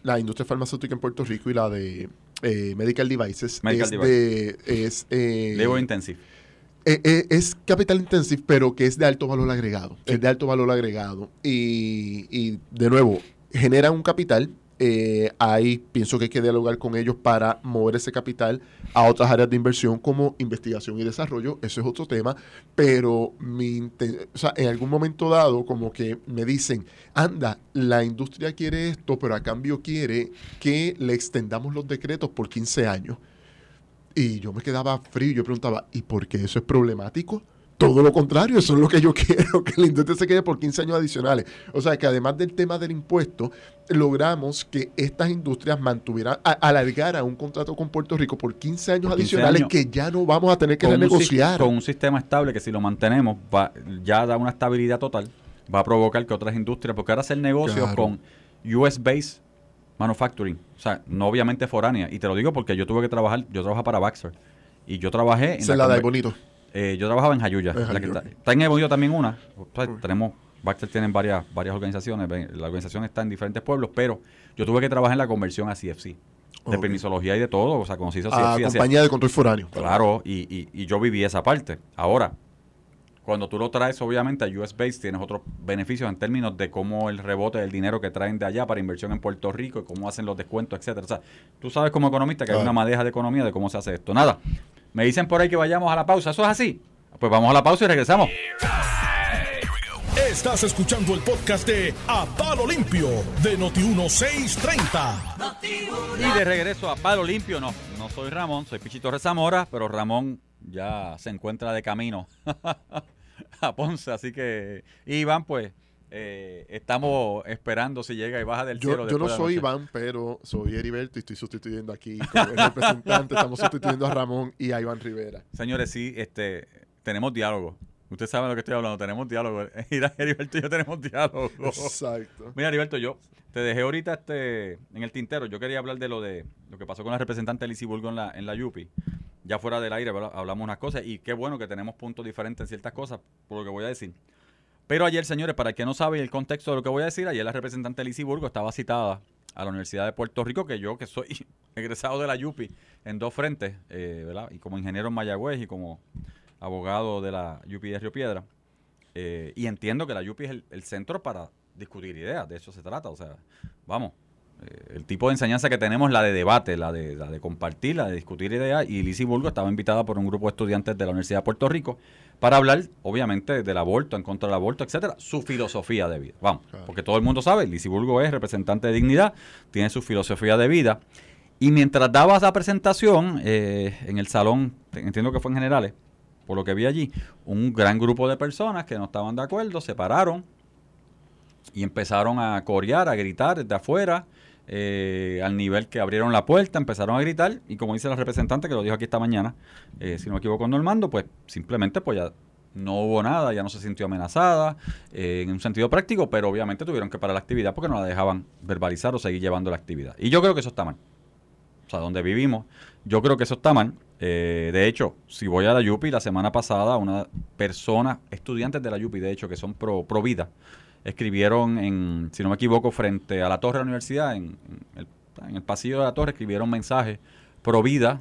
Speaker 4: la industria farmacéutica en Puerto Rico y la de eh, medical devices,
Speaker 3: Medical
Speaker 4: es de... Es, eh,
Speaker 3: Labor intensive.
Speaker 4: Eh, eh, es capital intensive, pero que es de alto valor agregado. Es de alto valor agregado. Y, y, de nuevo, genera un capital. eh, ahí pienso que hay que dialogar con ellos para mover ese capital a otras áreas de inversión como investigación y desarrollo. Eso es otro tema. Pero mi inten- o sea, en algún momento dado, como que me dicen, anda, la industria quiere esto, pero a cambio quiere que le extendamos los decretos por 15 años. Y yo me quedaba frío y yo preguntaba, ¿y por qué eso es problemático? Todo lo contrario, eso es lo que yo *laughs* quiero, que la industria se quede por 15 años adicionales. O sea, que además del tema del impuesto, logramos que estas industrias mantuvieran, a- alargara un contrato con Puerto Rico por 15 años
Speaker 3: Por 15
Speaker 4: adicionales
Speaker 3: años.
Speaker 4: que ya no vamos a tener que renegociar.
Speaker 3: con un sistema estable que si lo mantenemos va, ya da una estabilidad total, va a provocar que otras industrias, porque ahora hacer negocios
Speaker 4: Claro.
Speaker 3: con US Base Manufacturing, o sea, no obviamente foránea, y te lo digo porque yo tuve que trabajar, yo trabajaba para Baxter, y yo trabajé en
Speaker 4: Esa es la de bonito.
Speaker 3: Eh, yo trabajaba en Jayuya. La está, está en Ebonito también una. O sea, tenemos, Baxter tiene varias, varias organizaciones. La organización está en diferentes pueblos, pero yo tuve que trabajar en la conversión a CFC. De
Speaker 4: Ok.
Speaker 3: permisología y de todo. O sea, conocí a
Speaker 4: A
Speaker 3: CFC. hacía-
Speaker 4: compañía de control foráneo.
Speaker 3: Claro, y, y, y yo viví esa parte. Ahora, cuando tú lo traes, obviamente, a US Base tienes otros beneficios en términos de cómo el rebote del dinero que traen de allá para inversión en Puerto Rico y cómo hacen los descuentos, etcétera. O sea, tú sabes como economista que hay una madeja de economía de cómo se hace esto. Nada, me dicen por ahí que vayamos a la pausa. ¿Eso es así? Pues vamos a la pausa y regresamos.
Speaker 1: Estás escuchando el podcast de A Palo Limpio de Noti1630.
Speaker 3: Y de regreso a Palo Limpio, no, no soy Ramón, soy Pichito Rezamora, pero Ramón ya se encuentra de camino *laughs* *laughs* a Ponce, así que Iván, pues, eh, estamos esperando si llega y baja del cielo.
Speaker 4: yo no soy. Iván, pero soy Heriberto y estoy sustituyendo aquí como el representante. Estamos sustituyendo a Ramón y a Iván Rivera.
Speaker 3: Señores, sí, este, tenemos diálogo. Usted sabe de lo que estoy hablando, tenemos diálogo. *laughs* Heriberto y yo tenemos diálogo.
Speaker 4: Exacto.
Speaker 3: Mira, Heriberto, yo te dejé ahorita este, en el tintero. Yo quería hablar de lo de lo que pasó con la representante Lizzie Burgo en la, en la Yupi. Ya fuera del aire ¿verdad? hablamos unas cosas y qué bueno que tenemos puntos diferentes en ciertas cosas, por lo que voy a decir. Pero ayer, señores, para el que no sabe el contexto de lo que voy a decir, ayer la representante Lizzie Burgo estaba citada a la Universidad de Puerto Rico, que yo, que soy *laughs* egresado de la Yupi en dos frentes, eh, ¿verdad? Y como ingeniero en Mayagüez y como abogado de la Yupi de Río Piedra. Eh, y entiendo que la Yupi es el, centro para discutir ideas, de eso se trata. O sea, vamos, el tipo de enseñanza que tenemos la de debate, la de, la de compartir, la de discutir ideas. Y Lizzie Burgo estaba invitada por un grupo de estudiantes de la Universidad de Puerto Rico para hablar, obviamente, del aborto, en contra del aborto, etcétera, su filosofía de vida. Vamos,
Speaker 4: Claro.
Speaker 3: porque todo el mundo sabe, Lizzie Burgo es representante de dignidad, tiene su filosofía de vida. Y mientras daba esa presentación eh, en el salón, entiendo que fue en generales, por lo que vi allí, un gran grupo de personas que no estaban de acuerdo se pararon y empezaron a corear, a gritar desde afuera, eh, al nivel que abrieron la puerta, empezaron a gritar y como dice la representante que lo dijo aquí esta mañana, eh, si no me equivoco Normando, pues simplemente pues ya no hubo nada, ya no se sintió amenazada eh, en un sentido práctico, pero obviamente tuvieron que parar la actividad porque no la dejaban verbalizar o seguir llevando la actividad. Y yo creo que eso está mal. O sea, donde vivimos, yo creo que eso está mal. De hecho, si voy a la Yupi, la semana pasada, una persona, estudiantes de la Yupi, de hecho, que son pro, pro vida, escribieron en, si no me equivoco, frente a la torre de la universidad, en, el, el pasillo de la torre, escribieron mensajes pro vida,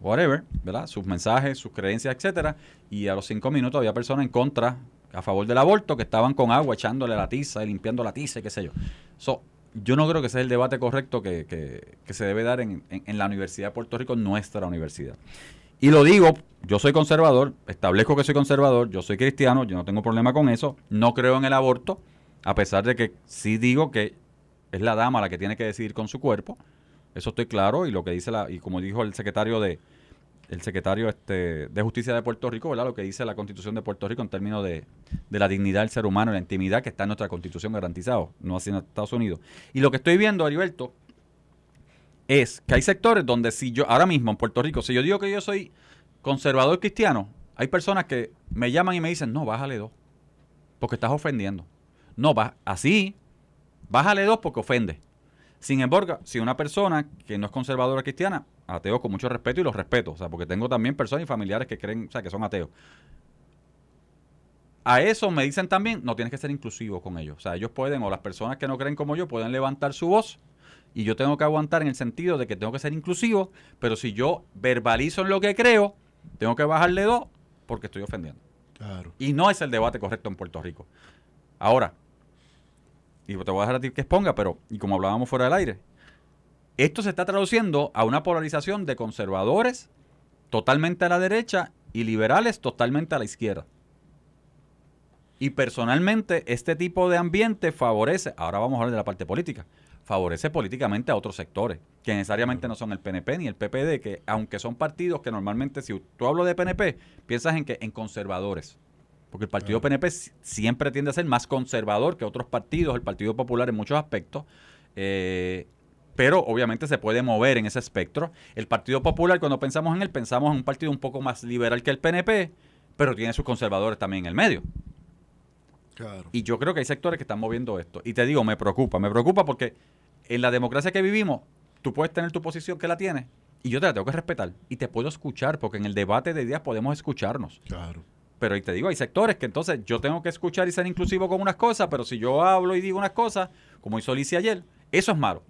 Speaker 3: whatever, ¿verdad? Sus mensajes, sus creencias, etcétera. Y a los cinco minutos había personas en contra, a favor del aborto, que estaban con agua echándole la tiza y limpiando la tiza y qué sé yo. So, yo no creo que ese es el debate correcto que, que- que se debe dar en, en- en la Universidad de Puerto Rico, nuestra universidad. Y lo digo, yo soy conservador, establezco que soy conservador, yo soy cristiano, yo no tengo problema con eso, no creo en el aborto, a pesar de que sí digo que es la dama la que tiene que decidir con su cuerpo, eso estoy claro, y lo que dice la, y como dijo el secretario de el secretario este, de Justicia de Puerto Rico, ¿verdad? Lo que dice la Constitución de Puerto Rico en términos de, de la dignidad del ser humano la intimidad que está en nuestra Constitución garantizado, no así en Estados Unidos. Y lo que estoy viendo, Heriberto, es que hay sectores donde si yo, ahora mismo en Puerto Rico, si yo digo que yo soy conservador cristiano, hay personas que me llaman y me dicen, no, bájale dos, porque estás ofendiendo. No, va, así, bájale dos porque ofende. Sin embargo, si una persona que no es conservadora cristiana, ateo con mucho respeto y los respeto, o sea, porque tengo también personas y familiares que creen, o sea, que son ateos. A eso me dicen también, no tienes que ser inclusivo con ellos. O sea, ellos pueden, o las personas que no creen como yo, pueden levantar su voz y yo tengo que aguantar en el sentido de que tengo que ser inclusivo, pero si yo verbalizo en lo que creo, tengo que bajarle dos porque estoy ofendiendo.
Speaker 4: Claro.
Speaker 3: Y no es el debate correcto en Puerto Rico. Ahora, y te voy a dejar a ti que exponga, pero, y como hablábamos fuera del aire, esto se está traduciendo a una polarización de conservadores totalmente a la derecha y liberales totalmente a la izquierda. Y personalmente, este tipo de ambiente favorece, ahora vamos a hablar de la parte política, favorece políticamente a otros sectores, que necesariamente no son el PNP ni el PPD, que aunque son partidos que normalmente, si tú hablo de PNP, piensas en que en conservadores. Porque el partido PNP si- siempre tiende a ser más conservador que otros partidos, el Partido Popular en muchos aspectos. eh, pero obviamente se puede mover en ese espectro. El Partido Popular, cuando pensamos en él, pensamos en un partido un poco más liberal que el PNP, pero tiene sus conservadores también en el medio.
Speaker 4: Claro.
Speaker 3: Y yo creo que hay sectores que están moviendo esto. Y te digo, me preocupa, me preocupa porque en la democracia que vivimos, tú puedes tener tu posición que la tienes y yo te la tengo que respetar. Y te puedo escuchar porque en el debate de ideas podemos escucharnos.
Speaker 4: Claro.
Speaker 3: Pero y te digo, hay sectores que entonces yo tengo que escuchar y ser inclusivo con unas cosas, pero si yo hablo y digo unas cosas, como hizo Alicia ayer, eso es malo.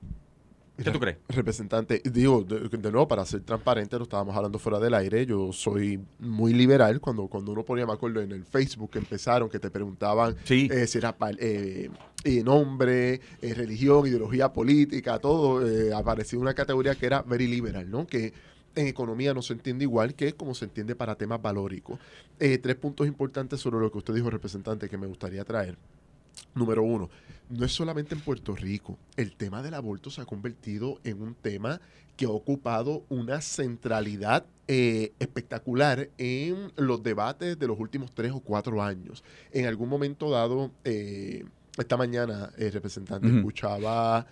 Speaker 3: ¿Qué tú crees?
Speaker 4: Representante, digo, de, de nuevo, para ser transparente, lo estábamos hablando fuera del aire, yo soy muy liberal, cuando, cuando uno ponía, me acuerdo, en el Facebook que empezaron, que te preguntaban
Speaker 3: Sí.
Speaker 4: eh, si era eh, eh, nombre, eh, religión, ideología política, todo, aparecía una categoría que era very liberal, ¿no? Que en economía no se entiende igual que como se entiende para temas valóricos. Eh, tres puntos importantes sobre lo que usted dijo, representante, que me gustaría traer. Número uno, no es solamente en Puerto Rico. El tema del aborto se ha convertido en un tema que ha ocupado una centralidad eh, espectacular en los debates de los últimos tres o cuatro años. En algún momento dado, eh, esta mañana, eh, representante, escuchaba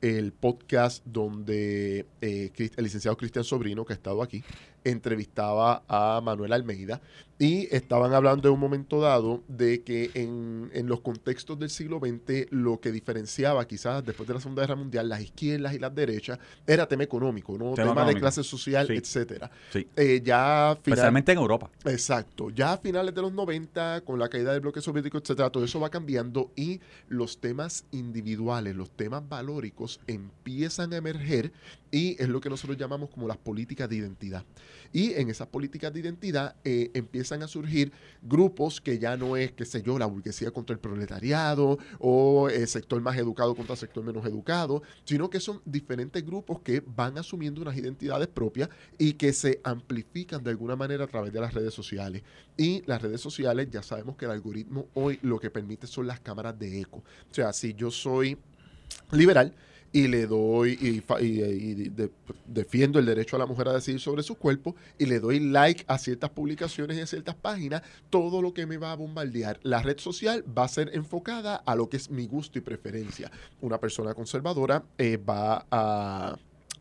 Speaker 4: el podcast donde eh, el licenciado Cristian Sobrino, que ha estado aquí, entrevistaba a Manuel Almeida y estaban hablando en un momento dado de que en, en los contextos del siglo XX lo que diferenciaba quizás después de la Segunda Guerra Mundial las izquierdas y las derechas era tema económico, ¿no?
Speaker 3: Tema
Speaker 4: tema, de clase social,
Speaker 3: Sí.
Speaker 4: etcétera.
Speaker 3: Sí.
Speaker 4: Eh, ya final-
Speaker 3: Especialmente en Europa.
Speaker 4: Exacto. Ya a finales de los 90, con la caída del bloque soviético, etcétera, todo eso va cambiando y los temas individuales, los temas valóricos empiezan a emerger y es lo que nosotros llamamos como las políticas de identidad. Y en esas políticas de identidad eh, empiezan a surgir grupos que ya no es, qué sé yo, la burguesía contra el proletariado o el sector más educado contra el sector menos educado, sino que son diferentes grupos que van asumiendo unas identidades propias y que se amplifican de alguna manera a través de las redes sociales. Y las redes sociales, ya sabemos que el algoritmo hoy lo que permite son las cámaras de eco. O sea, si yo soy liberal y le doy y, de- defiendo el derecho a la mujer a decidir sobre su cuerpo y le doy like a ciertas publicaciones y a ciertas páginas, todo lo que me va a bombardear la red social va a ser enfocada a lo que es mi gusto y preferencia. Una persona conservadora eh, va a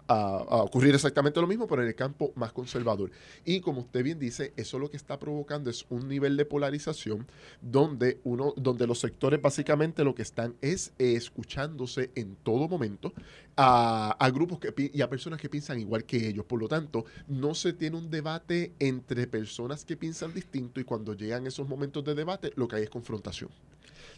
Speaker 4: a, ocurrir exactamente lo mismo, pero en el campo más conservador. Y como usted bien dice, eso lo que está provocando es un nivel de polarización donde uno, donde los sectores básicamente lo que están es escuchándose en todo momento a, grupos que, y a personas que piensan igual que ellos. Por lo tanto, no se tiene un debate entre personas que piensan distinto y cuando llegan esos momentos de debate, lo que hay es confrontación.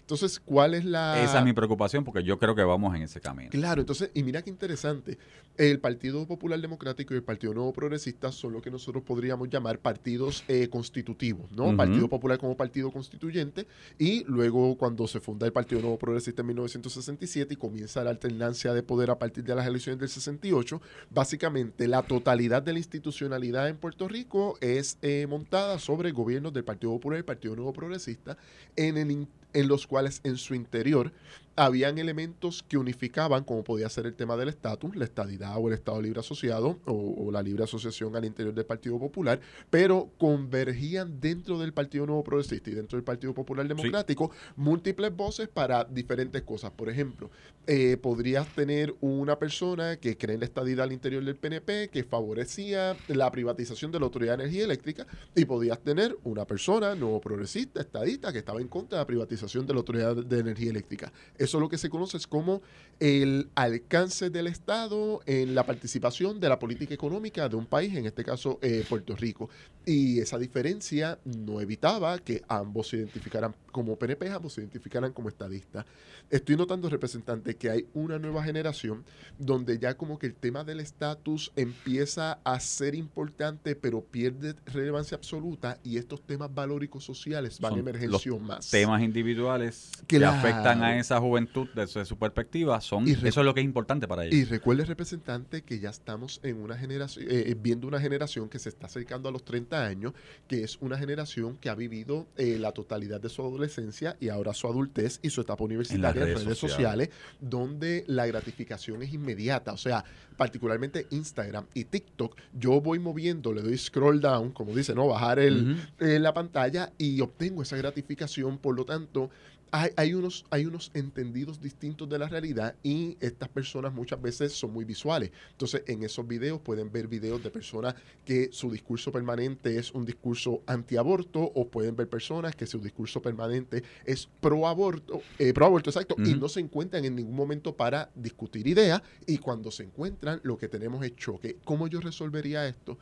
Speaker 4: Entonces, ¿cuál es la...?
Speaker 3: Esa es mi preocupación porque yo creo que vamos en ese camino.
Speaker 4: Claro, entonces, y mira qué interesante, el Partido Popular Democrático y el Partido Nuevo Progresista son lo que nosotros podríamos llamar partidos eh, constitutivos, ¿no? Partido Popular como partido constituyente y luego cuando se funda el Partido Nuevo Progresista en 1967 y comienza la alternancia de poder a partir de las elecciones del 68, básicamente la totalidad de la institucionalidad en Puerto Rico es eh, montada sobre gobiernos del Partido Popular y el Partido Nuevo Progresista en, el en los cuales en su interior habían elementos que unificaban, como podía ser el tema del estatus, la estadidad o el Estado Libre Asociado o, o la libre asociación al interior del Partido Popular, pero convergían dentro del Partido Nuevo Progresista y dentro del Partido Popular Democrático múltiples voces para diferentes cosas. Por ejemplo, eh, podrías tener una persona que cree en la estadidad al interior del PNP, que favorecía la privatización de la Autoridad de Energía Eléctrica, y podías tener una persona nuevo progresista, estadista, que estaba en contra de la privatización de la Autoridad de Energía Eléctrica. Eso es lo que se conoce es como el alcance del Estado en la participación de la política económica de un país, en este caso eh, Puerto Rico. Y esa diferencia no evitaba que ambos se identificaran como PNP, ambos se identificaran como estadistas. Estoy notando, representante, que hay una nueva generación donde ya como que el tema del estatus empieza a ser importante, pero pierde relevancia absoluta y estos temas valóricos sociales van
Speaker 3: Son
Speaker 4: a emergencia más.
Speaker 3: Temas individuales
Speaker 4: Claro.
Speaker 3: que afectan a esa juventud desde su perspectiva, son eso es lo que es importante para ellos.
Speaker 4: Y recuerde, representante, que ya estamos en una generación, eh, viendo una generación que se está acercando a los 30 años, que es una generación que ha vivido eh, la totalidad de su adolescencia y ahora su adultez y su etapa universitaria en
Speaker 3: redes
Speaker 4: redes,
Speaker 3: sociales.
Speaker 4: sociales, donde la gratificación es inmediata. O sea, particularmente Instagram y TikTok, yo voy moviendo, le doy scroll down, como dice, ¿no? Bajar el, en la pantalla y obtengo esa gratificación. Por lo tanto, hay, hay unos, hay unos entendidos distintos de la realidad y estas personas muchas veces son muy visuales. Entonces, en esos videos pueden ver videos de personas que su discurso permanente es un discurso antiaborto o pueden ver personas que su discurso permanente es pro aborto, eh, exacto, y no se encuentran en ningún momento para discutir ideas y cuando se encuentran lo que tenemos es choque. ¿Cómo yo resolvería esto?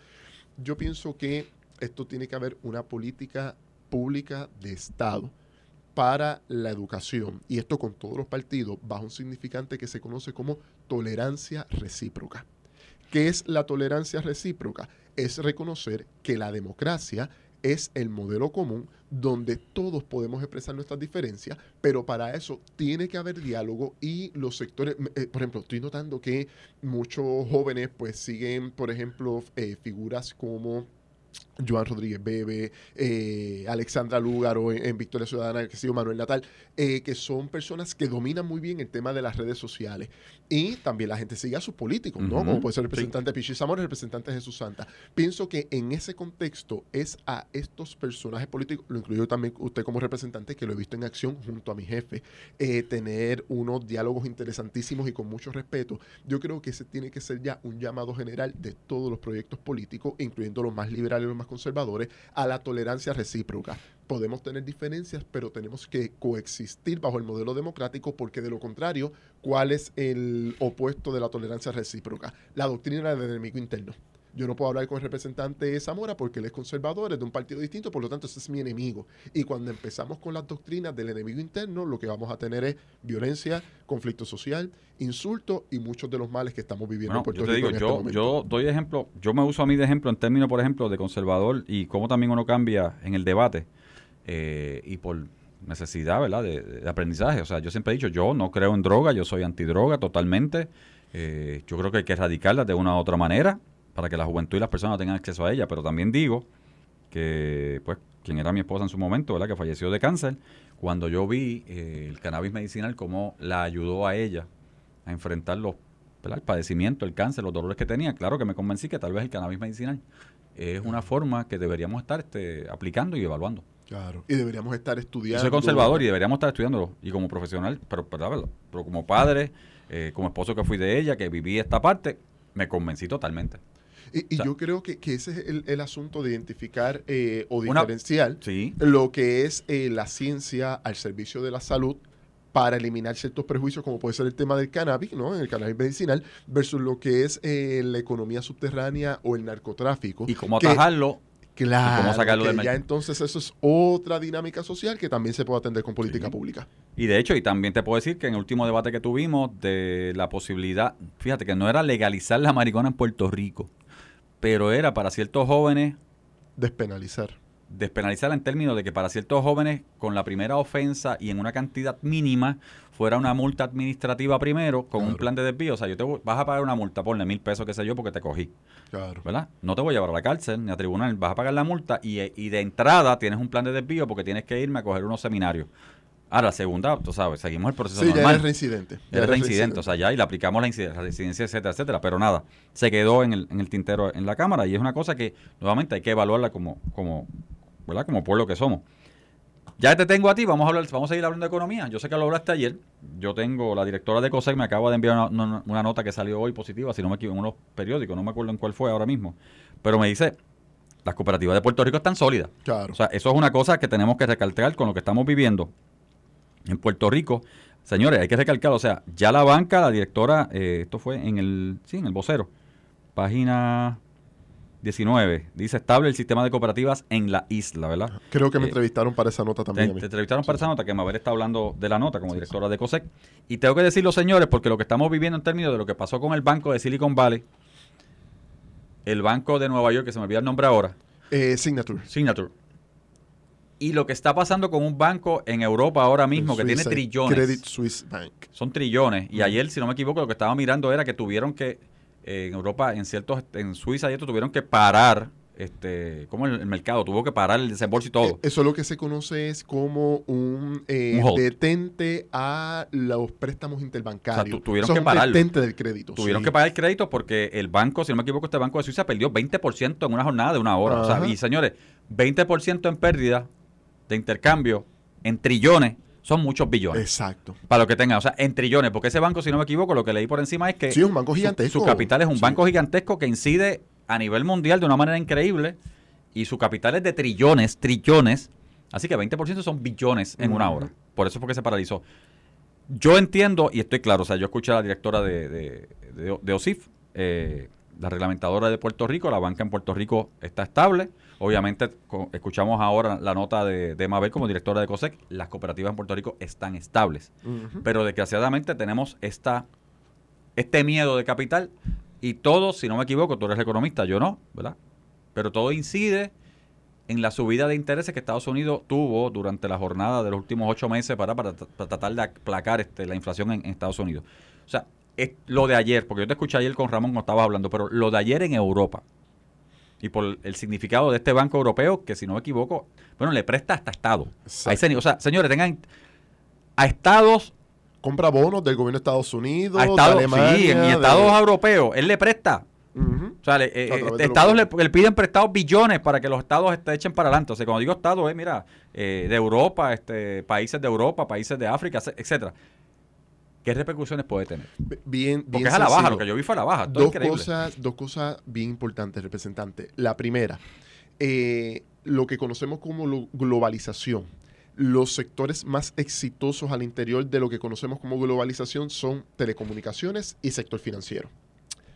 Speaker 4: Yo pienso que esto tiene que haber una política pública de Estado para la educación, y esto con todos los partidos, bajo un significante que se conoce como tolerancia recíproca. ¿Qué es la tolerancia recíproca? Es reconocer que la democracia es el modelo común donde todos podemos expresar nuestras diferencias, pero para eso tiene que haber diálogo y los sectores, eh, por ejemplo, estoy notando que muchos jóvenes pues siguen, por ejemplo, eh, figuras como Joan Rodríguez Bebe, eh, Alexandra Lúgaro en, en Victoria Ciudadana, que ha sido Manuel Natal, eh, que son personas que dominan muy bien el tema de las redes sociales. Y también la gente sigue a sus políticos, ¿no? Como puede ser el representante Pichi Zamora, el representante Jesús Santa. Pienso que en ese contexto es a estos personajes políticos, lo incluyo también usted como representante, que lo he visto en acción junto a mi jefe, eh, tener unos diálogos interesantísimos y con mucho respeto. Yo creo que ese tiene que ser ya un llamado general de todos los proyectos políticos, incluyendo los más liberales más conservadores, a la tolerancia recíproca. Podemos tener diferencias, pero tenemos que coexistir bajo el modelo democrático porque de lo contrario, ¿cuál es el opuesto de la tolerancia recíproca? La doctrina del enemigo interno. Yo no puedo hablar con el representante Zamora porque él es conservador, es de un partido distinto, por lo tanto ese es mi enemigo. Y cuando empezamos con las doctrinas del enemigo interno, lo que vamos a tener es violencia, conflicto social, insulto y muchos de los males que estamos viviendo
Speaker 3: Bueno,
Speaker 4: en Puerto
Speaker 3: yo te
Speaker 4: Rico
Speaker 3: digo,
Speaker 4: en este
Speaker 3: yo, doy ejemplo, yo me uso a mí de ejemplo en términos, por ejemplo, de conservador y cómo también uno cambia en el debate eh, y por necesidad, ¿verdad?, de, de aprendizaje. O sea, yo siempre he dicho, yo no creo en droga, yo soy antidroga totalmente. Eh, yo creo que hay que erradicarlas de una u otra manera para que la juventud y las personas tengan acceso a ella, pero también digo que, pues, quien era mi esposa en su momento, ¿verdad?, que falleció de cáncer, cuando yo vi eh, el cannabis medicinal, cómo la ayudó a ella a enfrentar los, ¿verdad? el padecimiento, el cáncer, los dolores que tenía, claro que me convencí que tal vez el cannabis medicinal es una forma que deberíamos estar este, aplicando y evaluando.
Speaker 4: Claro. Y deberíamos estar
Speaker 3: Yo
Speaker 4: estudiando.
Speaker 3: soy conservador y deberíamos estar estudiándolo. Y como profesional, pero, pero, pero como padre, eh, como esposo que fui de ella, que viví esta parte, me convencí totalmente.
Speaker 4: Y, y
Speaker 3: O sea-
Speaker 4: yo creo que, que ese es el, el asunto de identificar eh, o
Speaker 3: Una-
Speaker 4: diferenciar
Speaker 3: Sí.
Speaker 4: lo que es eh, la ciencia al servicio de la salud para eliminar ciertos prejuicios, como puede ser el tema del cannabis, ¿no? El cannabis medicinal, versus lo que es eh, la economía subterránea o el narcotráfico.
Speaker 3: Y cómo
Speaker 4: que-
Speaker 3: atajarlo.
Speaker 4: Claro,
Speaker 3: y cómo sacarlo del
Speaker 4: ya entonces eso es otra dinámica social que también se puede atender con política
Speaker 3: Sí.
Speaker 4: pública.
Speaker 3: Y de hecho, y también te puedo decir que en el último debate que tuvimos de la posibilidad, fíjate que no era legalizar la marihuana en Puerto Rico, pero era para ciertos jóvenes
Speaker 4: Despenalizar.
Speaker 3: despenalizarla en términos de que para ciertos jóvenes con la primera ofensa y en una cantidad mínima fuera una multa administrativa primero con un plan de desvío. O sea, yo te voy- vas a pagar una multa, ponle mil pesos, qué sé yo, porque te cogí,
Speaker 4: Claro.
Speaker 3: ¿verdad? No te voy a llevar a la cárcel ni a tribunal, vas a pagar la multa y, y de entrada tienes un plan de desvío porque tienes que irme a coger unos seminarios. Ahora, segunda, tú sabes, seguimos el proceso
Speaker 4: Sí, ya
Speaker 3: normal.
Speaker 4: eres reincidente. Ya
Speaker 3: Eres reincidente, o sea, ya y le aplicamos la incide- la residencia, etcétera, etcétera, pero nada, se quedó en el, en el tintero en la Cámara y es una cosa que nuevamente hay que evaluarla como, como, ¿verdad? Como pueblo que somos. Ya te tengo a ti, vamos a hablar, vamos a seguir hablando de economía. Yo sé que lo hablaste ayer. Yo tengo la directora de COSEC, me acaba de enviar una, una- una nota que salió hoy positiva, si no me equivoco, en unos periódicos, no me acuerdo en cuál fue ahora mismo. Pero me dice, las cooperativas de Puerto Rico están sólidas.
Speaker 4: Claro.
Speaker 3: O sea, eso es una cosa que tenemos que recalcar con lo que estamos viviendo en Puerto Rico. Señores, hay que recalcar, o sea, ya la banca, la directora, eh, esto fue en el, sí, en el vocero, página 19, dice estable el sistema de cooperativas en la isla, ¿verdad?
Speaker 4: Creo que me
Speaker 3: eh,
Speaker 4: entrevistaron para esa nota
Speaker 3: Te,
Speaker 4: también. a mí.
Speaker 3: te entrevistaron para esa nota, que Mabel está hablando de la nota como directora de COSEC. Y tengo que decirlo, señores, porque lo que estamos viviendo en términos de lo que pasó con el banco de Silicon Valley, el banco de Nueva York, que se me olvida el nombre ahora,
Speaker 4: Eh, Signature.
Speaker 3: Signature. Y lo que está pasando con un banco en Europa ahora mismo que tiene trillones.
Speaker 4: Credit Suisse Bank.
Speaker 3: Son trillones. Y ayer, si no me equivoco, lo que estaba mirando era que tuvieron que, eh, en Europa, en ciertos, en Suiza esto, tuvieron que parar, este, como el, el mercado, tuvo que parar el desembolso y todo.
Speaker 4: Eh, Eso es lo que se conoce es como un, eh,
Speaker 3: Un
Speaker 4: detente a los préstamos interbancarios.
Speaker 3: O sea, tu- tuvieron
Speaker 4: es
Speaker 3: que pararlo.
Speaker 4: detente del crédito.
Speaker 3: Tuvieron
Speaker 4: sí.
Speaker 3: que pagar el crédito porque el banco, si no me equivoco, este banco de Suiza perdió 20% en una jornada de una hora. O sea,
Speaker 4: Ajá.
Speaker 3: y señores, 20% en pérdida de intercambio en trillones son muchos billones.
Speaker 4: Exacto.
Speaker 3: Para lo que tengan, o sea, en trillones, porque ese banco, si no me equivoco, lo que leí por encima es que
Speaker 4: Sí, es un banco gigantesco.
Speaker 3: Su, capital es un
Speaker 4: Sí.
Speaker 3: banco gigantesco que incide a nivel mundial de una manera increíble y su capital es de trillones, trillones. Así que 20% son billones en una hora. Por eso fue que se paralizó. Yo entiendo y estoy claro, o sea, yo escuché a la directora de, de, de- de OSIF, eh, la reglamentadora de Puerto Rico, la banca en Puerto Rico está estable. Obviamente, escuchamos ahora la nota de, de Mabel como directora de COSEC, las cooperativas en Puerto Rico están estables. Pero desgraciadamente tenemos esta, este miedo de capital y todo, si no me equivoco, tú eres economista, yo no, ¿verdad? Pero todo incide en la subida de intereses que Estados Unidos tuvo durante la jornada de los últimos ocho meses para, para, para tratar de aplacar este, la inflación en, en Estados Unidos. O sea, es lo de ayer, porque yo te escuché ayer con Ramón cuando estabas hablando, pero lo de ayer en Europa, y por el significado de este Banco Europeo, que si no me equivoco, bueno, le presta hasta Estado. Ese o sea, señores, tengan a Estados,
Speaker 4: Compra bonos del gobierno de Estados Unidos,
Speaker 3: a
Speaker 4: de
Speaker 3: Estados,
Speaker 4: Alemania.
Speaker 3: sí, en
Speaker 4: de-
Speaker 3: Estados europeos, él le presta. O sea, le- eh, eh, estados le, piden prestados billones para que los estados este, echen para adelante. O sea, cuando digo estados, es, mira, eh, de Europa, este, países de Europa, países de África, etc- etcétera. ¿Qué repercusiones puede tener?
Speaker 4: Bien, bien
Speaker 3: Porque es a la baja, lo que yo vi fue a la baja. Todo
Speaker 4: dos
Speaker 3: increíble.
Speaker 4: cosas, dos cosas bien importantes, representante. La primera, eh, lo que conocemos como lo- globalización. Los sectores más exitosos al interior de lo que conocemos como globalización son telecomunicaciones y sector financiero.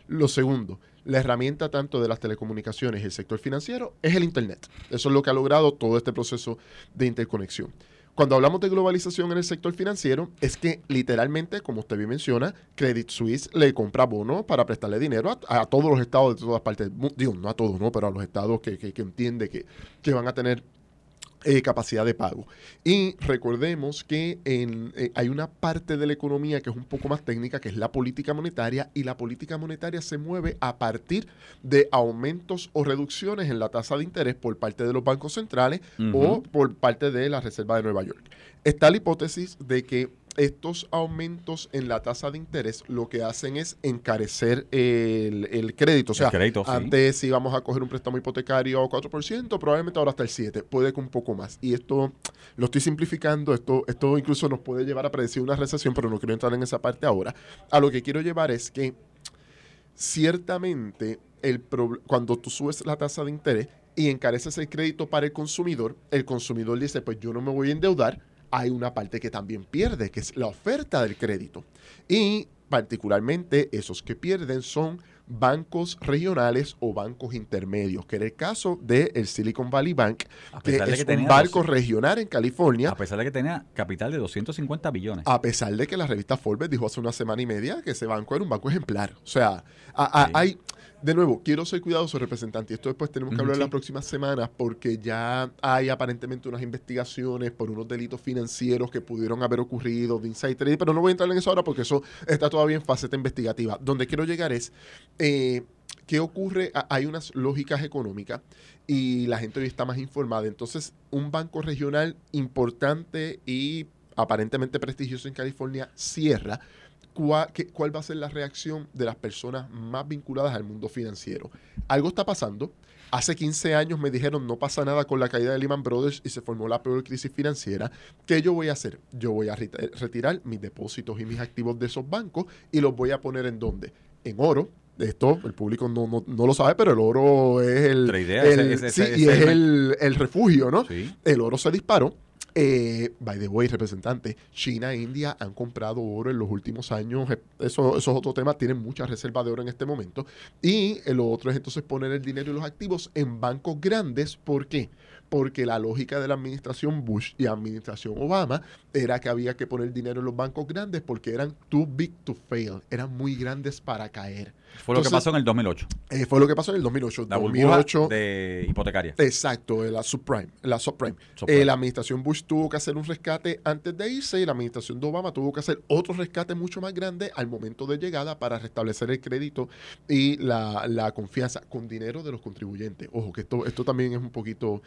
Speaker 4: Lo segundo, la herramienta tanto de las telecomunicaciones y el sector financiero es el Internet. Eso es lo que ha logrado todo este proceso de interconexión. Cuando hablamos de globalización en el sector financiero, es que literalmente, como usted bien menciona, Credit Suisse le compra bonos para prestarle dinero a, todos los estados de todas partes. Digo, no a todos, ¿no? Pero a los estados que, que, que entiende que, que van a tener eh, capacidad de pago. Y recordemos que en, eh, hay una parte de la economía que es un poco más técnica, que es la política monetaria, y la política monetaria se mueve a partir de aumentos o reducciones en la tasa de interés por parte de los bancos centrales o por parte de la Reserva de Nueva York. Está la hipótesis de que estos aumentos en la tasa de interés lo que hacen es encarecer el, el crédito. O sea,
Speaker 3: crédito, sí.
Speaker 4: antes si íbamos a coger un préstamo hipotecario a 4%, probablemente ahora hasta el 7%, puede que un poco más. Y esto lo estoy simplificando, esto, esto incluso nos puede llevar a predecir una recesión, pero no quiero entrar en esa parte ahora. A lo que quiero llevar es que ciertamente el cuando tú subes la tasa de interés y encareces el crédito para el consumidor, el consumidor dice, pues yo no me voy a endeudar, hay una parte que también pierde, que es la oferta del crédito. Y particularmente esos que pierden son bancos regionales o bancos intermedios, que era el caso del Silicon Valley Bank, que
Speaker 3: de
Speaker 4: es
Speaker 3: que
Speaker 4: un banco
Speaker 3: dos-
Speaker 4: regional en California,
Speaker 3: A pesar de que tenía capital de 250 billones.
Speaker 4: a pesar de que la revista Forbes dijo hace una semana y media que ese banco era un banco ejemplar. O sea, a- a-
Speaker 3: Sí.
Speaker 4: hay, de nuevo, quiero ser cuidadoso, representante, esto después tenemos que hablar en las próximas semanas porque ya hay aparentemente unas investigaciones por unos delitos financieros que pudieron haber ocurrido de insider trading, pero no voy a entrar en eso ahora porque eso está todavía en faceta investigativa. Donde quiero llegar es... eh, ¿Qué ocurre? Hay unas lógicas económicas y la gente hoy está más informada. Entonces, un banco regional importante y aparentemente prestigioso en California cierra. ¿Cuál, qué- cuál va a ser la reacción de las personas más vinculadas al mundo financiero? Algo está pasando. Hace 15 años me dijeron no pasa nada con la caída de Lehman Brothers y se formó la peor crisis financiera. ¿Qué yo voy a hacer? Yo voy a reti- retirar mis depósitos y mis activos de esos bancos y los voy a poner en dónde? En oro. Esto el público no, no, no lo sabe, pero el oro es el, el-
Speaker 3: ese- ese-
Speaker 4: sí,
Speaker 3: ese-
Speaker 4: y
Speaker 3: ese-
Speaker 4: es el, el refugio, ¿no?
Speaker 3: Sí.
Speaker 4: El oro se disparó. Eh, by the way, representante, China e India han comprado oro en los últimos años. Eh, Eso, eso es otro tema. Tienen muchas reservas de oro en este momento. Y eh, lo otro es entonces poner el dinero y los activos en bancos grandes. ¿Por qué? Porque la lógica de la administración Bush y administración Obama era que había que poner dinero en los bancos grandes porque eran too big to fail. Eran muy grandes para caer.
Speaker 3: Fue lo que pasó en el 2008.
Speaker 4: Eh, fue lo que pasó en el 2008.
Speaker 3: La burbuja
Speaker 4: 2008
Speaker 3: de hipotecaria.
Speaker 4: Exacto, eh, la subprime. La subprime.
Speaker 3: Subprime.
Speaker 4: Eh, la administración Bush tuvo que hacer un rescate antes de irse y la administración de Obama tuvo que hacer otro rescate mucho más grande al momento de llegada para restablecer el crédito y la, la confianza con dinero de los contribuyentes. Ojo, que esto, esto también es un poquito,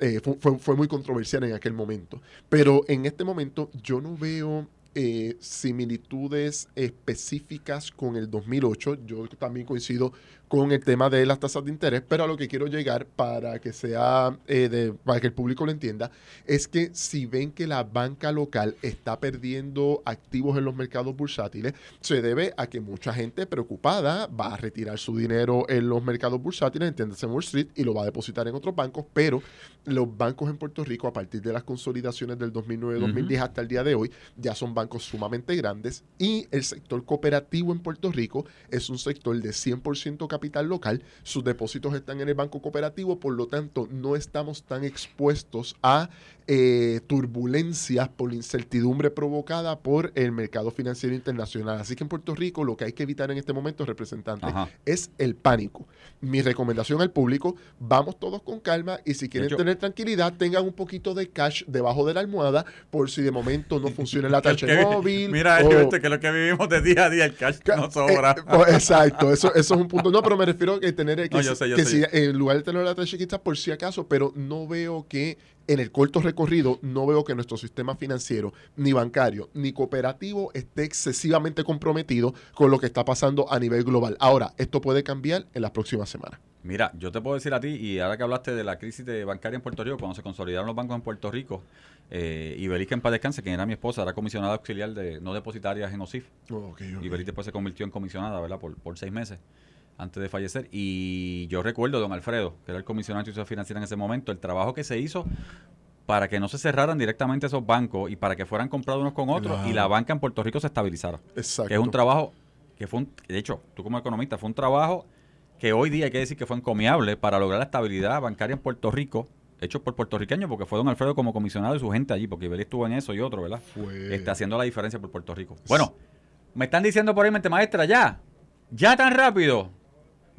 Speaker 4: eh, fue, fue- fue muy controversial en aquel momento. Pero en este momento yo no veo eh, similitudes específicas con el 2008. Yo también coincido con el tema de las tasas de interés, pero a lo que quiero llegar para que sea, eh, de- para que el público lo entienda, es que si ven que la banca local está perdiendo activos en los mercados bursátiles, se debe a que mucha gente preocupada va a retirar su dinero en los mercados bursátiles, entiéndase en Wall Street, y lo va a depositar en otros bancos, pero los bancos en Puerto Rico, a partir de las consolidaciones del 2009-2010 hasta el día de hoy, ya son bancos sumamente grandes y el sector cooperativo en Puerto Rico es un sector de 100% capital local, sus depósitos están en el banco cooperativo, por lo tanto no estamos tan expuestos a eh, turbulencias por la incertidumbre provocada por el mercado financiero internacional. Así que en Puerto Rico lo que hay que evitar en este momento, representante,
Speaker 3: Ajá.
Speaker 4: es el pánico. Mi recomendación al público, vamos todos con calma y si quieren
Speaker 3: hecho-
Speaker 4: tener tranquilidad, tengan un poquito de cash debajo de la almohada por si de momento no funciona la *laughs* tacha móvil.
Speaker 3: Mira,
Speaker 4: o-
Speaker 3: este, que lo que vivimos de día a día, el cash no sobra.
Speaker 4: eh, pues, exacto, eso, eso es un punto. No, pero me refiero a tener *laughs* que,
Speaker 3: No, yo sé, yo
Speaker 4: que
Speaker 3: sé.
Speaker 4: si en lugar de tener la tacha chiquita, por si acaso, pero no veo que en el corto recorrido, no veo que nuestro sistema financiero, ni bancario, ni cooperativo esté excesivamente comprometido con lo que está pasando a nivel global. Ahora, esto puede cambiar en las próximas semanas.
Speaker 3: Mira, yo te puedo decir a ti, y ahora que hablaste de la crisis de bancaria en Puerto Rico, cuando se consolidaron los bancos en Puerto Rico, eh, Ibeliz, que en paz descanse, quien era mi esposa, era comisionada auxiliar de no depositarias en OSIF. Y Ibeliz después se convirtió en comisionada, ¿verdad? Por, por seis meses antes de fallecer. Y yo recuerdo, don Alfredo, que era el comisionado de instituciones financieras en ese momento, el trabajo que se hizo para que no se cerraran directamente esos bancos y para que fueran comprados unos con otros y la banca en Puerto Rico se estabilizara.
Speaker 4: Exacto.
Speaker 3: Que es un trabajo que fue un, de hecho, tú como economista, fue un trabajo que hoy día hay que decir que fue encomiable para lograr la estabilidad bancaria en Puerto Rico, hecho por puertorriqueños, porque fue don Alfredo como comisionado y su gente allí, porque Ibeli estuvo en eso y otro, ¿verdad?
Speaker 4: Fue-
Speaker 3: Está haciendo la diferencia por Puerto Rico. Bueno, me están diciendo por ahí, mente maestra, ya, ya tan rápido.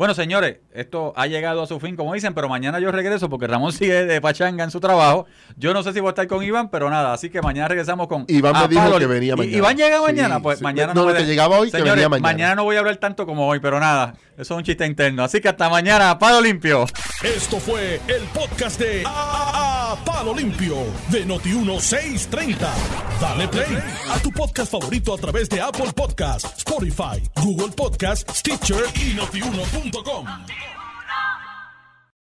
Speaker 3: Bueno, señores, esto ha llegado a su fin, como dicen, pero mañana yo regreso porque Ramón sigue de pachanga en su trabajo. Yo no sé si voy a estar con Iván, pero nada, así que mañana regresamos con.
Speaker 4: Iván me dijo
Speaker 3: Pablo.
Speaker 4: que venía
Speaker 3: ¿Y-
Speaker 4: mañana.
Speaker 3: ¿Iván llega
Speaker 4: Sí,
Speaker 3: mañana? Pues
Speaker 4: sí.
Speaker 3: mañana
Speaker 4: No,
Speaker 3: me
Speaker 4: que llegaba hoy, que
Speaker 3: Señores,
Speaker 4: venía mañana.
Speaker 3: no voy a hablar tanto como hoy, pero nada, eso es un chiste interno. Así que hasta mañana, Palo Limpio.
Speaker 1: Esto fue el podcast de A, A- Palo Limpio de Noti1630. Dale play a tu podcast favorito a través de Apple Podcasts, Spotify, Google Podcasts, Stitcher y notiuno.com.